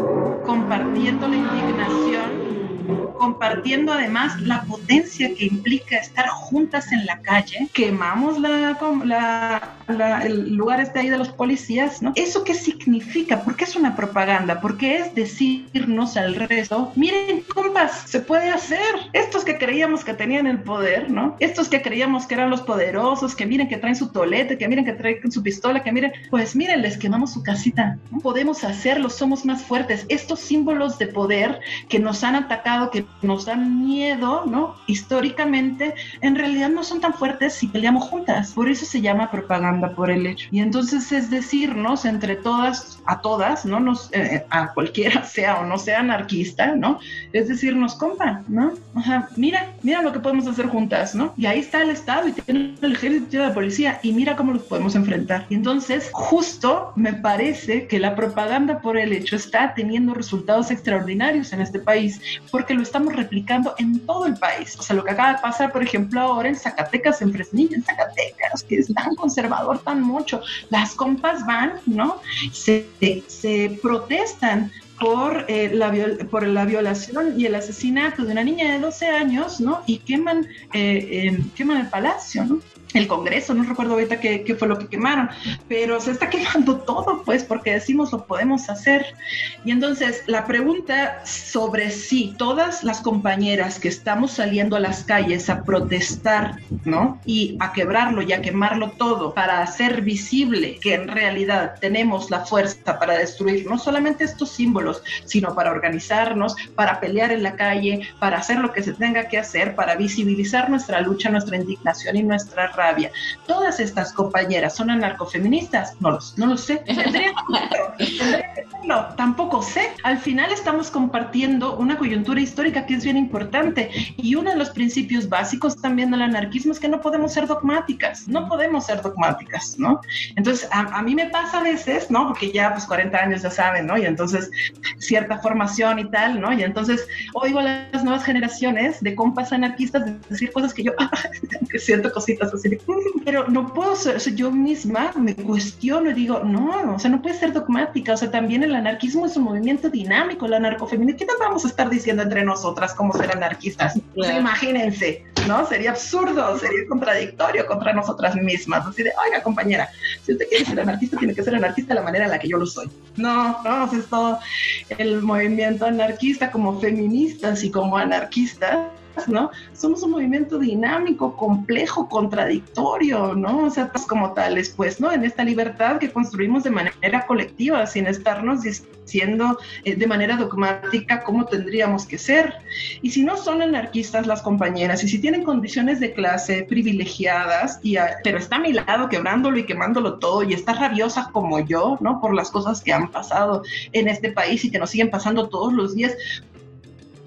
compartiendo la indignación compartiendo además la potencia que implica estar juntas en la calle, quemamos la, la, el lugar este ahí de los policías, ¿no? ¿Eso qué significa? ¿Por qué es una propaganda? Porque es decirnos al resto, miren, compas, se puede hacer. Estos que creíamos que tenían el poder, ¿no? Estos que creíamos que eran los poderosos, que miren que traen su tolete, que miren que traen su pistola, que miren, pues miren, les quemamos su casita. Podemos hacerlo, somos más fuertes. Estos símbolos de poder que nos han atacado, que nos dan miedo, ¿no? Históricamente, en realidad no son tan fuertes si peleamos juntas. Por eso se llama propaganda por el hecho. Y entonces es decirnos entre todas, a todas, ¿no? Nos, eh, a cualquiera sea o no sea anarquista, ¿no? Es decirnos, compa, ¿no? O mira, mira lo que podemos hacer juntas, ¿no? Y ahí está el Estado y tiene el ejército y la policía y mira cómo los podemos enfrentar. Y entonces, justo me parece que la propaganda por el hecho está teniendo resultados extraordinarios en este país porque lo estamos replicando en todo el país. O sea, lo que acaba de pasar, por ejemplo, ahora en Zacatecas, en Fresnillo, en Zacatecas, que es tan conservador, tan mucho, las compas van, ¿no? Se, se protestan por, eh, la por la violación y el asesinato de una niña de 12 años, ¿no? Y queman, eh, queman el palacio, ¿no? El Congreso, no recuerdo ahorita qué, qué, fue lo que quemaron, pero se está quemando todo, pues, porque decimos lo podemos hacer. Y entonces, la pregunta sobre si todas las compañeras que estamos saliendo a las calles a protestar, ¿no? Y a quebrarlo y a quemarlo todo para hacer visible que en realidad tenemos la fuerza para destruir no solamente estos símbolos, sino para organizarnos, para pelear en la calle, para hacer lo que se tenga que hacer, para visibilizar nuestra lucha, nuestra indignación y nuestra rabia ¿Todas estas compañeras son anarcofeministas? No, no lo sé. Tendría, no, tampoco sé. Al final estamos compartiendo una coyuntura histórica que es bien importante y uno de los principios básicos también del anarquismo es que no podemos ser dogmáticas, no podemos ser dogmáticas, ¿no? Entonces, a, mí me pasa a veces, ¿no? Porque ya pues 40 años ya saben, ¿no? Y entonces cierta formación y tal, ¿no? Y entonces oigo a las nuevas generaciones de compas anarquistas decir cosas que yo, que siento cositas así pero no puedo ser, yo misma me cuestiono y digo, no, o sea, no puede ser dogmática, o sea, también el anarquismo es un movimiento dinámico, el anarcofeminismo, ¿qué vamos a estar diciendo entre nosotras como ser anarquistas? imagínense, ¿no? Sería absurdo, sería contradictorio contra nosotras mismas, así de, oiga, compañera, si usted quiere ser anarquista, tiene que ser anarquista de la manera en la que yo lo soy. No, no, es todo el movimiento anarquista como feministas y como anarquistas ¿no? Somos un movimiento dinámico, complejo, contradictorio, ¿no? O sea, pues como tales, pues, ¿no? En esta libertad que construimos de manera colectiva, sin estarnos diciendo eh, de manera dogmática cómo tendríamos que ser. Y si no son anarquistas las compañeras, y si tienen condiciones de clase privilegiadas, y pero está a mi lado quebrándolo y quemándolo todo, y está rabiosa como yo, ¿no? Por las cosas que han pasado en este país y que nos siguen pasando todos los días,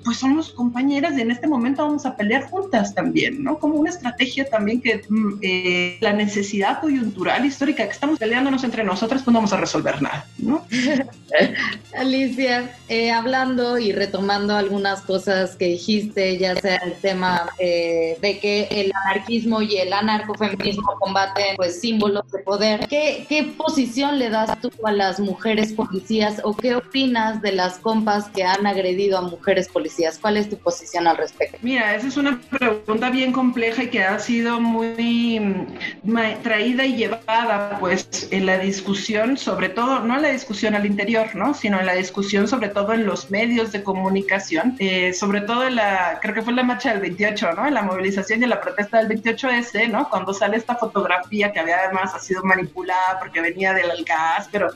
pues somos compañeras y en este momento vamos a pelear juntas también, ¿no? Como una estrategia también que mm, eh, la necesidad coyuntural histórica que estamos peleándonos entre nosotras, pues no vamos a resolver nada, ¿no? Alicia, eh, hablando y retomando algunas cosas que dijiste, ya sea el tema eh, de que el anarquismo y el anarcofeminismo combaten pues símbolos de poder, ¿Qué, ¿qué posición le das tú a las mujeres policías o qué opinas de las compas que han agredido a mujeres policías? ¿Cuál es tu posición al respecto? Mira, esa es una pregunta bien compleja y que ha sido muy mm, traída y llevada pues en la discusión, sobre todo, no en la discusión al interior, ¿no? Sino en la discusión sobre todo en los medios de comunicación, eh, sobre todo en la, creo que fue la marcha del 28, ¿no? En la movilización y en la protesta del 28S, ¿no? Cuando sale esta fotografía que había además ha sido manipulada porque venía del gas, pero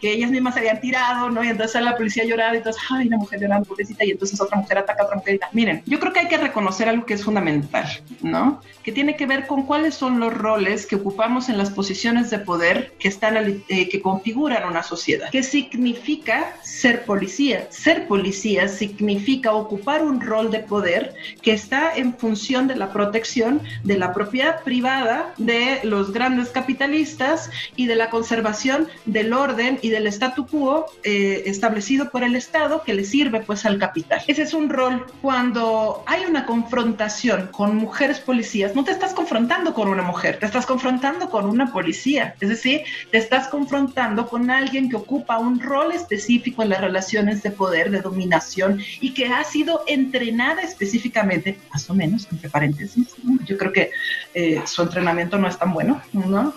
que ellas mismas se habían tirado, ¿no? Y entonces la policía lloraba y entonces, ay, la mujer llorando, pobrecita, y entonces otra mujer ataca mujer. Miren, yo creo que hay que reconocer algo que es fundamental, ¿no? Que tiene que ver con cuáles son los roles que ocupamos en las posiciones de poder que están eh, que configuran una sociedad. ¿Qué significa ser policía? Ser policía significa ocupar un rol de poder que está en función de la protección de la propiedad privada de los grandes capitalistas y de la conservación del orden y del statu quo eh, establecido por el Estado que le sirve pues al capital. Ese es un rol cuando hay una confrontación con mujeres policías, no te estás confrontando con una mujer, te estás confrontando con una policía. Es decir, te estás confrontando con alguien que ocupa un rol específico en las relaciones de poder, de dominación y que ha sido entrenada específicamente, más o menos, entre paréntesis. Yo creo que eh, su entrenamiento no es tan bueno, ¿no?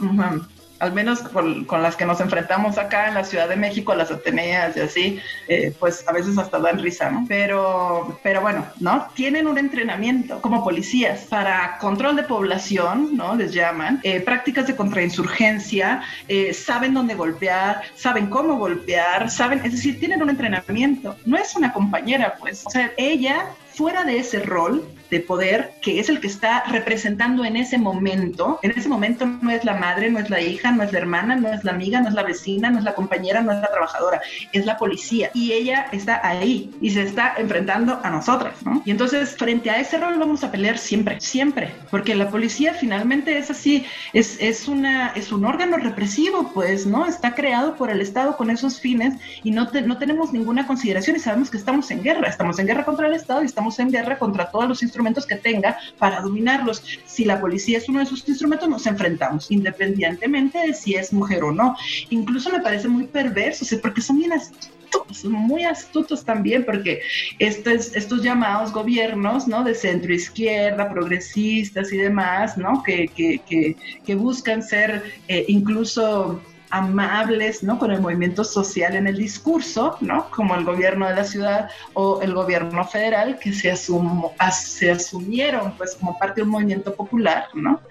Al menos con, las que nos enfrentamos acá en la Ciudad de México, las Ateneas y así, eh, pues a veces hasta dan risa, ¿no? Pero, pero bueno, ¿no? Tienen un entrenamiento como policías para control de población, ¿no? Les llaman, eh, prácticas de contrainsurgencia, eh, saben dónde golpear, saben cómo golpear, saben, es decir, tienen un entrenamiento. No es una compañera, pues, o sea, ella fuera de ese rol, de poder, que es el que está representando en ese momento. En ese momento no es la madre, no es la hija, no es la hermana, no es la amiga, no es la vecina, no es la compañera, no es la trabajadora, es la policía. Y ella está ahí y se está enfrentando a nosotras, ¿no? Y entonces, frente a ese rol vamos a pelear siempre, siempre, porque la policía finalmente es así, es, es, una, es un órgano represivo, pues, ¿no? Está creado por el Estado con esos fines y no, no tenemos ninguna consideración y sabemos que estamos en guerra, estamos en guerra contra el Estado y estamos en guerra contra todos los instrumentos que tenga para dominarlos. Si la policía es uno de sus instrumentos, nos enfrentamos, independientemente de si es mujer o no. Incluso me parece muy perverso, porque son bien astutos, muy astutos también, porque estos, llamados gobiernos, ¿no? De centro izquierda, progresistas y demás, ¿no? Que buscan ser eh, incluso amables, ¿no? Con el movimiento social en el discurso, ¿no? Como el gobierno de la ciudad o el gobierno federal que se, se asumieron, pues, como parte de un movimiento popular, ¿no?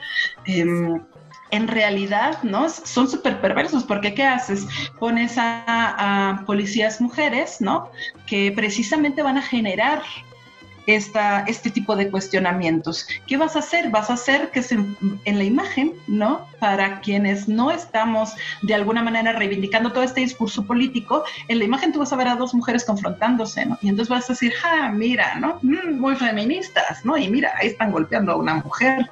Em, en realidad, ¿no? Son súper perversos, porque ¿qué haces? Pones a, a, policías mujeres, ¿no? Que precisamente van a generar esta, este tipo de cuestionamientos. ¿Qué vas a hacer? Vas a hacer que se, en la imagen, ¿no? Para quienes no estamos de alguna manera reivindicando todo este discurso político, en la imagen tú vas a ver a dos mujeres confrontándose, ¿no? Y entonces vas a decir, ah, mira, ¿no? Mm, muy feministas, ¿no? Y mira, ahí están golpeando a una mujer.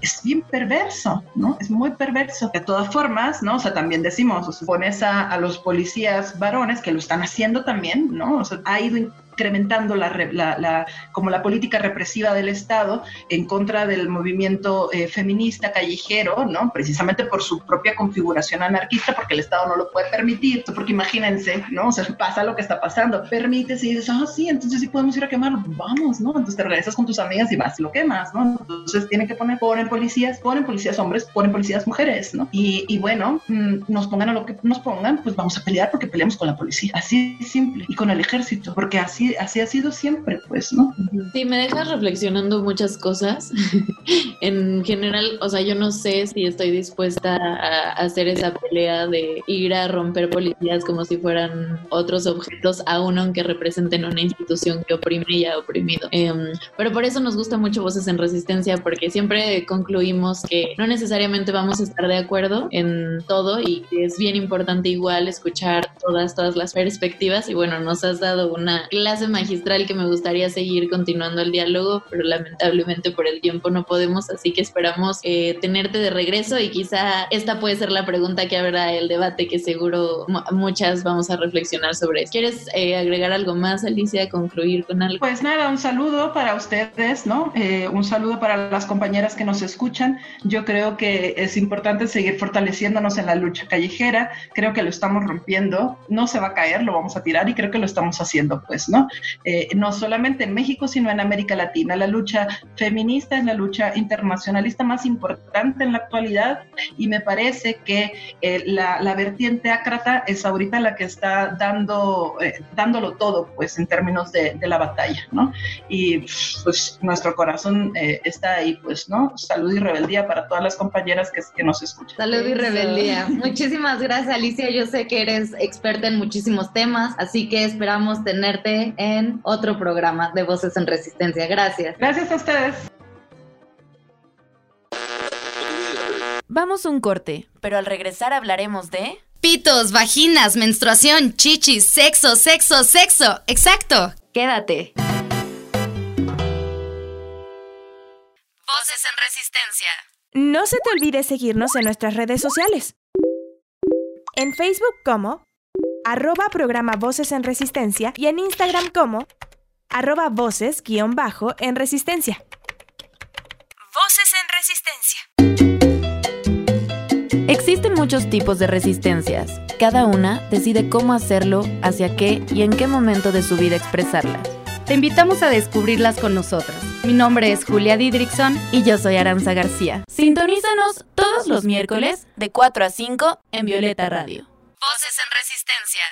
Es bien perverso, ¿no? Es muy perverso. De todas formas, ¿no? O sea, también decimos, o pones a, a los policías varones que lo están haciendo también, ¿no? O sea, ha ido incrementando la, la, como la política represiva del Estado en contra del movimiento eh, feminista callejero, ¿no? Precisamente por su propia configuración anarquista, porque el Estado no lo puede permitir, porque imagínense, ¿no? O sea, pasa lo que está pasando, permites y dices, ah, sí, entonces sí podemos ir a quemarlo, vamos, ¿no? Entonces te regresas con tus amigas y vas y lo quemas, ¿no? Entonces tienen que poner, ponen policías, ponen policías hombres, ponen policías mujeres, ¿no? Y, y bueno, mm, nos pongan a lo que nos pongan, pues vamos a pelear porque peleamos con la policía, así simple, y con el ejército, porque así así, así ha sido siempre, pues, ¿no? Sí, me dejas reflexionando muchas cosas. en general, o sea, yo no sé si estoy dispuesta a hacer esa pelea de ir a romper policías como si fueran otros objetos, aún aunque representen una institución que oprime y ha oprimido. Em, pero por eso nos gusta mucho Voces en Resistencia, porque siempre concluimos que no necesariamente vamos a estar de acuerdo en todo y que es bien importante igual escuchar todas, todas las perspectivas. Y bueno, nos has dado una clase magistral que me gustaría seguir continuando el diálogo, pero lamentablemente por el tiempo no podemos, así que esperamos eh, tenerte de regreso y quizá esta puede ser la pregunta que habrá el debate que seguro muchas vamos a reflexionar sobre. ¿Quieres eh, agregar algo más, Alicia, concluir con algo? Pues nada, un saludo para ustedes, ¿no? Eh, un saludo para las compañeras que nos escuchan. Yo creo que es importante seguir fortaleciéndonos en la lucha callejera. Creo que lo estamos rompiendo. No se va a caer, lo vamos a tirar y creo que lo estamos haciendo, pues, ¿no? Eh, no solamente en México, sino en América Latina. La lucha feminista es la lucha internacionalista más importante en la actualidad y me parece que eh, la, la, vertiente ácrata es ahorita la que está dando, eh, dándolo todo, pues, en términos de, de, la batalla, ¿no? Y pues nuestro corazón está ahí, pues, ¿no? Salud y rebeldía para todas las compañeras que, que nos escuchan. Salud y rebeldía. Muchísimas gracias, Alicia. Yo sé que eres experta en muchísimos temas, así que esperamos tenerte en otro programa de Voces en Resistencia. Gracias. Gracias a ustedes. Vamos un corte, pero al regresar hablaremos de... Pitos, vaginas, menstruación, chichis, sexo, sexo, sexo. Exacto. Quédate. Voces en Resistencia. No se te olvide seguirnos en nuestras redes sociales. En Facebook como arroba programa Voces en Resistencia y en Instagram como arroba voces guion bajo en Resistencia. Voces en Resistencia. Existen muchos tipos de resistencias. Cada una decide cómo hacerlo, hacia qué y en qué momento de su vida expresarlas. Te invitamos a descubrirlas con nosotras. Mi nombre es Julia Didrickson y yo soy Aranza García. Sintonízanos todos los miércoles de 4 a 5 en Violeta Radio. Voces en Resistencia.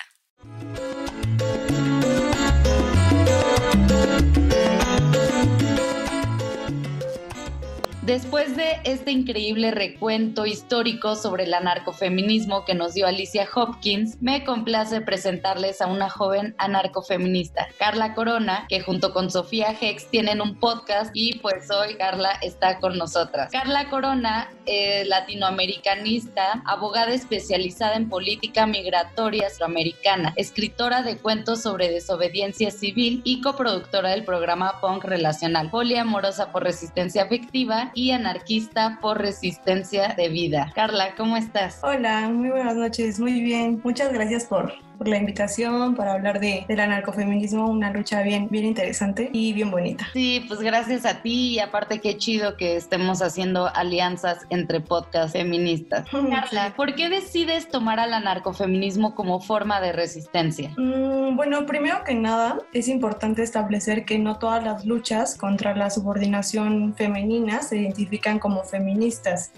Después de este increíble recuento histórico sobre el anarcofeminismo que nos dio Alicia Hopkins, me complace presentarles a una joven anarcofeminista, Carla Corona, que junto con Sofía Hex tienen un podcast y pues hoy Carla está con nosotras. Carla Corona, es latinoamericanista, abogada especializada en política migratoria afroamericana, escritora de cuentos sobre desobediencia civil y coproductora del programa Punk Relacional, poliamorosa por resistencia afectiva y anarquista por resistencia de vida. Carla, ¿cómo estás? Hola, muy buenas noches, muy bien. Muchas gracias por por la invitación para hablar de, del anarcofeminismo, una lucha bien, bien interesante y bien bonita. Sí, pues gracias a ti y aparte qué chido que estemos haciendo alianzas entre podcasts feministas. Carla, ¿por qué decides tomar al anarcofeminismo como forma de resistencia? Mm, bueno, primero que nada es importante establecer que no todas las luchas contra la subordinación femenina se identifican como feministas.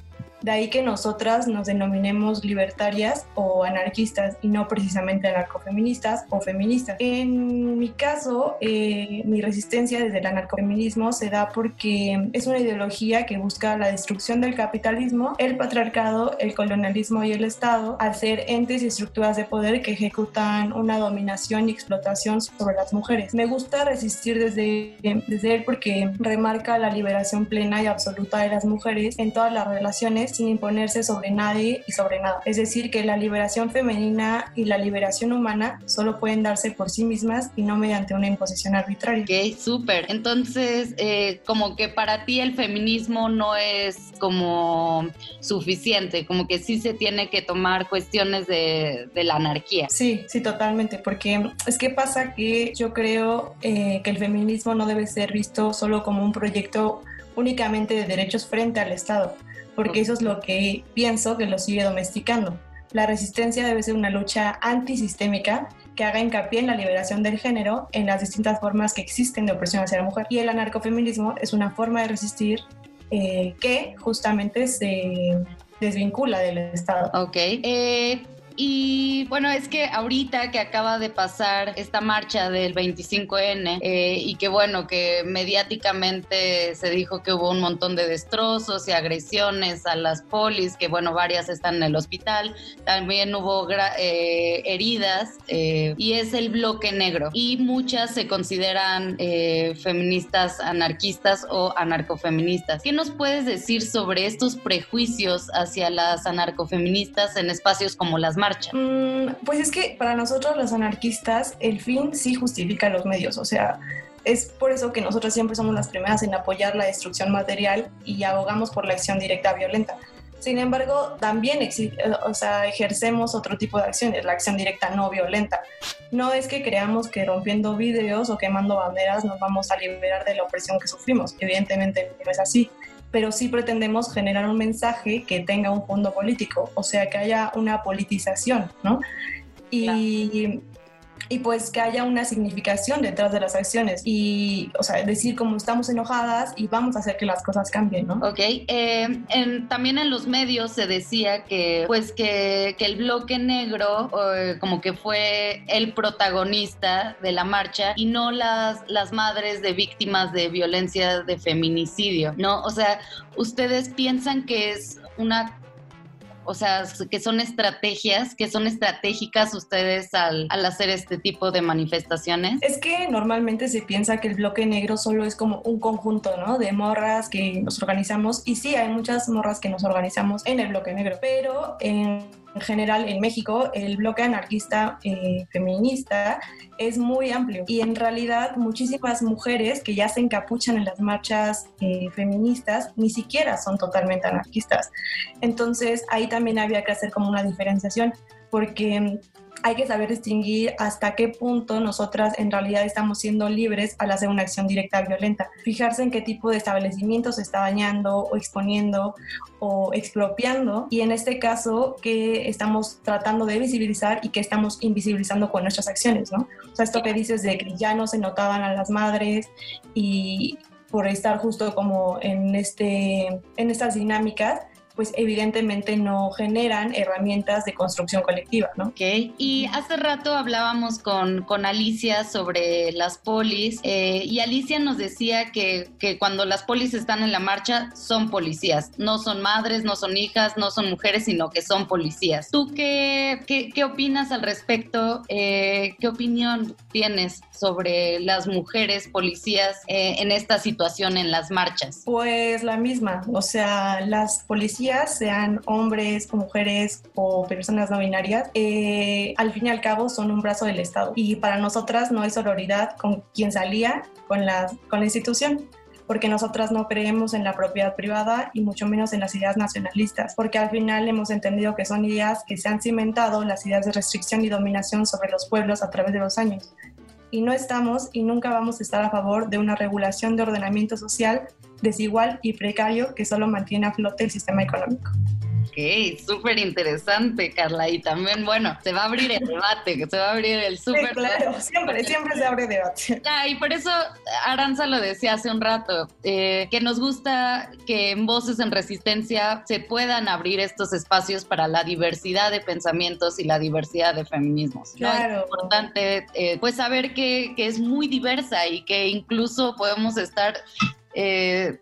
De ahí que nosotras nos denominemos libertarias o anarquistas y no precisamente anarcofeministas o feministas. En mi caso, eh, mi resistencia desde el anarcofeminismo se da porque es una ideología que busca la destrucción del capitalismo, el patriarcado, el colonialismo y el Estado al ser entes y estructuras de poder que ejecutan una dominación y explotación sobre las mujeres. Me gusta resistir desde, desde él porque remarca la liberación plena y absoluta de las mujeres en todas las relaciones sin imponerse sobre nadie y sobre nada. Es decir, que la liberación femenina y la liberación humana solo pueden darse por sí mismas y no mediante una imposición arbitraria. Ok, súper. Entonces, eh, como que para ti el feminismo no es como suficiente, como que sí se tiene que tomar cuestiones de, de la anarquía. Sí, sí, totalmente, porque es que pasa que yo creo eh, que el feminismo no debe ser visto solo como un proyecto únicamente de derechos frente al Estado porque eso es lo que pienso que lo sigue domesticando. La resistencia debe ser una lucha antisistémica que haga hincapié en la liberación del género en las distintas formas que existen de opresión hacia la mujer. Y el anarcofeminismo es una forma de resistir eh, que justamente se desvincula del Estado. Ok. Eh, Y bueno, es que ahorita que acaba de pasar esta marcha del 25N eh, y que bueno, que mediáticamente se dijo que hubo un montón de destrozos y agresiones a las polis, que bueno, varias están en el hospital, también hubo eh, heridas eh, y es el bloque negro. Y muchas se consideran feministas anarquistas o anarcofeministas. ¿Qué nos puedes decir sobre estos prejuicios hacia las anarcofeministas en espacios como las Mm, pues es que para nosotros los anarquistas el fin sí justifica los medios, o sea, es por eso que nosotros siempre somos las primeras en apoyar la destrucción material y abogamos por la acción directa violenta. Sin embargo, también ejercemos otro tipo de acciones, la acción directa no violenta. No es que creamos que rompiendo vidrios o quemando banderas nos vamos a liberar de la opresión que sufrimos. Evidentemente no es así pero sí pretendemos generar un mensaje que tenga un fondo político, o sea, que haya una politización, ¿no? Y, y pues que haya una significación detrás de las acciones y, o sea, decir como estamos enojadas y vamos a hacer que las cosas cambien, ¿no? Ok, eh, también en los medios se decía que, pues, que, que el bloque negro eh, como que fue el protagonista de la marcha y no las, las madres de víctimas de violencia de feminicidio, ¿no? O sea, ¿ustedes piensan que es una o sea, que son estrategias, que son estratégicas ustedes al, hacer este tipo de manifestaciones? Es que normalmente se piensa que el bloque negro solo es como un conjunto, ¿no? De morras que nos organizamos y sí, hay muchas morras que nos organizamos en el bloque negro, pero en en general en México el bloque anarquista eh, feminista es muy amplio y en realidad muchísimas mujeres que ya se encapuchan en las marchas eh, feministas ni siquiera son totalmente anarquistas. Entonces ahí también había que hacer como una diferenciación porque hay que saber distinguir hasta qué punto nosotras en realidad estamos siendo libres al hacer una acción directa violenta. Fijarse en qué tipo de establecimiento se está dañando o exponiendo o expropiando y en este caso qué estamos tratando de visibilizar y qué estamos invisibilizando con nuestras acciones, ¿no? O sea, esto que dices de que ya no se notaban a las madres y por estar justo como en, este, en estas dinámicas, pues evidentemente no generan herramientas de construcción colectiva, ¿no? Ok, y hace rato hablábamos con, con Alicia sobre las polis eh, y Alicia nos decía que, que, cuando las polis están en la marcha son policías, no son madres, no son hijas, no son mujeres, sino que son policías. ¿Tú qué, qué, qué opinas al respecto? Eh, ¿Qué opinión tienes sobre las mujeres policías eh, en esta situación en las marchas? Pues la misma, o sea, las policías, sean hombres mujeres o personas no binarias, eh, al fin y al cabo son un brazo del Estado. Y para nosotras no hay sororidad con quien salía con la, con la institución porque nosotras no creemos en la propiedad privada y mucho menos en las ideas nacionalistas, porque al final hemos entendido que son ideas que se han cimentado las ideas de restricción y dominación sobre los pueblos a través de los años y no estamos y nunca vamos a estar a favor de una regulación de ordenamiento social desigual y precario que solo mantiene a flote el sistema económico. Ok, súper interesante, Carla. Y también, bueno, se va a abrir el debate, se va a abrir el súper. claro, siempre, siempre se abre debate. Ah, y por eso Aranza lo decía hace un rato, eh, que nos gusta que en Voces en Resistencia se puedan abrir estos espacios para la diversidad de pensamientos y la diversidad de feminismos. Claro. Es importante, eh, pues, saber que, que, es muy diversa y que incluso podemos estar. Eh,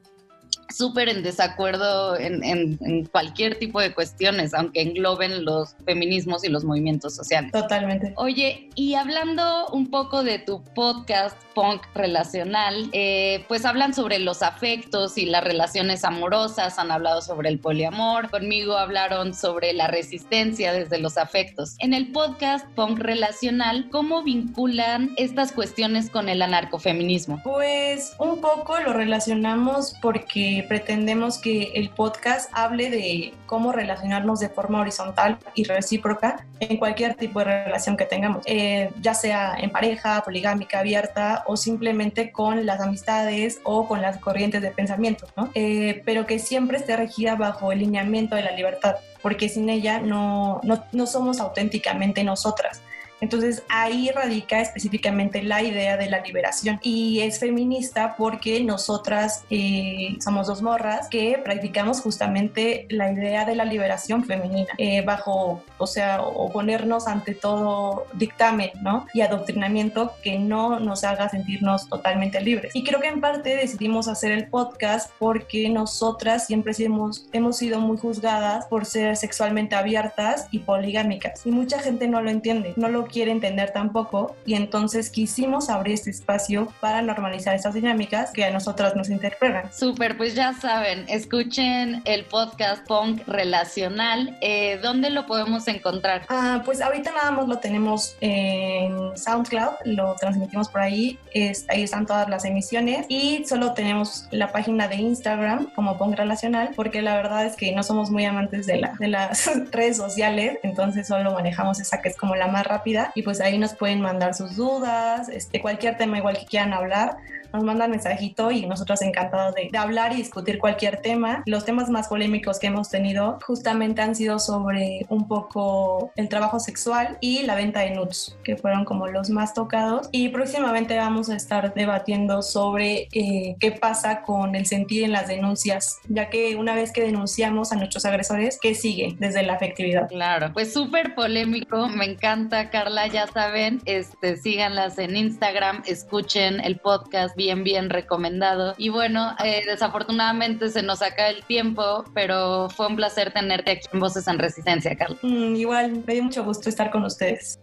súper en desacuerdo en, en, cualquier tipo de cuestiones, aunque engloben los feminismos y los movimientos sociales. Totalmente. Oye, y hablando un poco de tu podcast punk relacional, eh, pues hablan sobre los afectos y las relaciones amorosas, han hablado sobre el poliamor, conmigo hablaron sobre la resistencia desde los afectos. En el podcast punk relacional, ¿cómo vinculan estas cuestiones con el anarcofeminismo? Pues un poco lo relacionamos porque pretendemos que el podcast hable de cómo relacionarnos de forma horizontal y recíproca en cualquier tipo de relación que tengamos, eh, ya sea en pareja, poligámica, abierta o simplemente con las amistades o con las corrientes de pensamiento, ¿no? Eh, pero que siempre esté regida bajo el lineamiento de la libertad, porque sin ella no, no, no somos auténticamente nosotras Entonces ahí radica específicamente la idea de la liberación y es feminista porque nosotras eh, somos dos morras que practicamos justamente la idea de la liberación femenina eh, bajo, o sea, oponernos ante todo dictamen, ¿no? Y adoctrinamiento que no nos haga sentirnos totalmente libres. Y creo que en parte decidimos hacer el podcast porque nosotras siempre hemos, hemos sido muy juzgadas por ser sexualmente abiertas y poligámicas. Y mucha gente no lo entiende, no lo quiere entender tampoco. Y entonces quisimos abrir este espacio para normalizar estas dinámicas que a nosotras nos interpretan. Súper, pues ya saben, escuchen el podcast Punk Relacional. Eh, ¿Dónde lo podemos encontrar? Ah, pues ahorita nada más lo tenemos en SoundCloud, lo transmitimos por ahí, es, ahí están todas las emisiones y solo tenemos la página de Instagram como Punk Relacional porque la verdad es que no somos muy amantes de, la, de las redes sociales, entonces solo manejamos esa que es como la más rápida y pues ahí nos pueden mandar sus dudas, este, cualquier tema igual que quieran hablar nos mandan mensajito y nosotros encantados de, de, hablar y discutir cualquier tema. Los temas más polémicos que hemos tenido justamente han sido sobre un poco el trabajo sexual y la venta de nudes, que fueron como los más tocados. Y próximamente vamos a estar debatiendo sobre eh, qué pasa con el sentir en las denuncias, ya que una vez que denunciamos a nuestros agresores, ¿qué sigue desde la afectividad? Claro, pues súper polémico, me encanta Carla, ya saben, este, síganlas en Instagram, escuchen el podcast bien, bien recomendado. Y bueno, eh, desafortunadamente se nos acaba el tiempo, pero fue un placer tenerte aquí en Voces en Resistencia, Carla. Mm, igual, me dio mucho gusto estar con ustedes.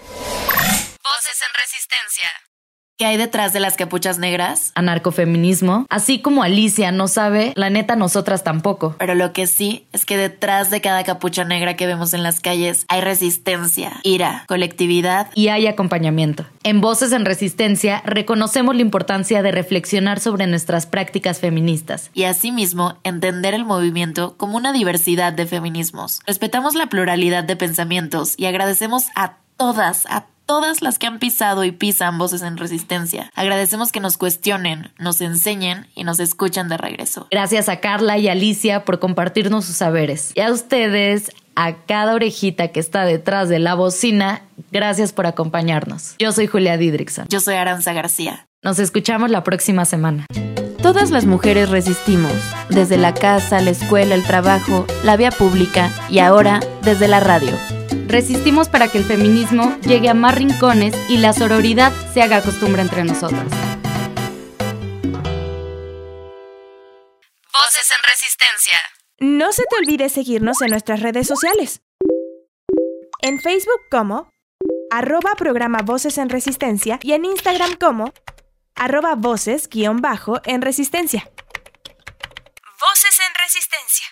Voces en Resistencia. ¿Qué hay detrás de las capuchas negras? Anarcofeminismo. Así como Alicia no sabe, la neta nosotras tampoco. Pero lo que sí es que detrás de cada capucha negra que vemos en las calles hay resistencia, ira, colectividad y hay acompañamiento. En Voces en Resistencia reconocemos la importancia de reflexionar sobre nuestras prácticas feministas y asimismo entender el movimiento como una diversidad de feminismos. Respetamos la pluralidad de pensamientos y agradecemos a todas, a todas las que han pisado y pisan voces en resistencia. Agradecemos que nos cuestionen, nos enseñen y nos escuchan de regreso. Gracias a Carla y Alicia por compartirnos sus saberes. Y a ustedes, a cada orejita que está detrás de la bocina, gracias por acompañarnos. Yo soy Julia Didrikson. Yo soy Aranza García. Nos escuchamos la próxima semana. Todas las mujeres resistimos, desde la casa, la escuela, el trabajo, la vía pública y ahora desde la radio. Resistimos para que el feminismo llegue a más rincones y la sororidad se haga costumbre entre nosotras. Voces en Resistencia. No se te olvide seguirnos en nuestras redes sociales. En Facebook como arroba programa Voces en Resistencia y en Instagram como arroba voces guion bajo en Resistencia. Voces en Resistencia.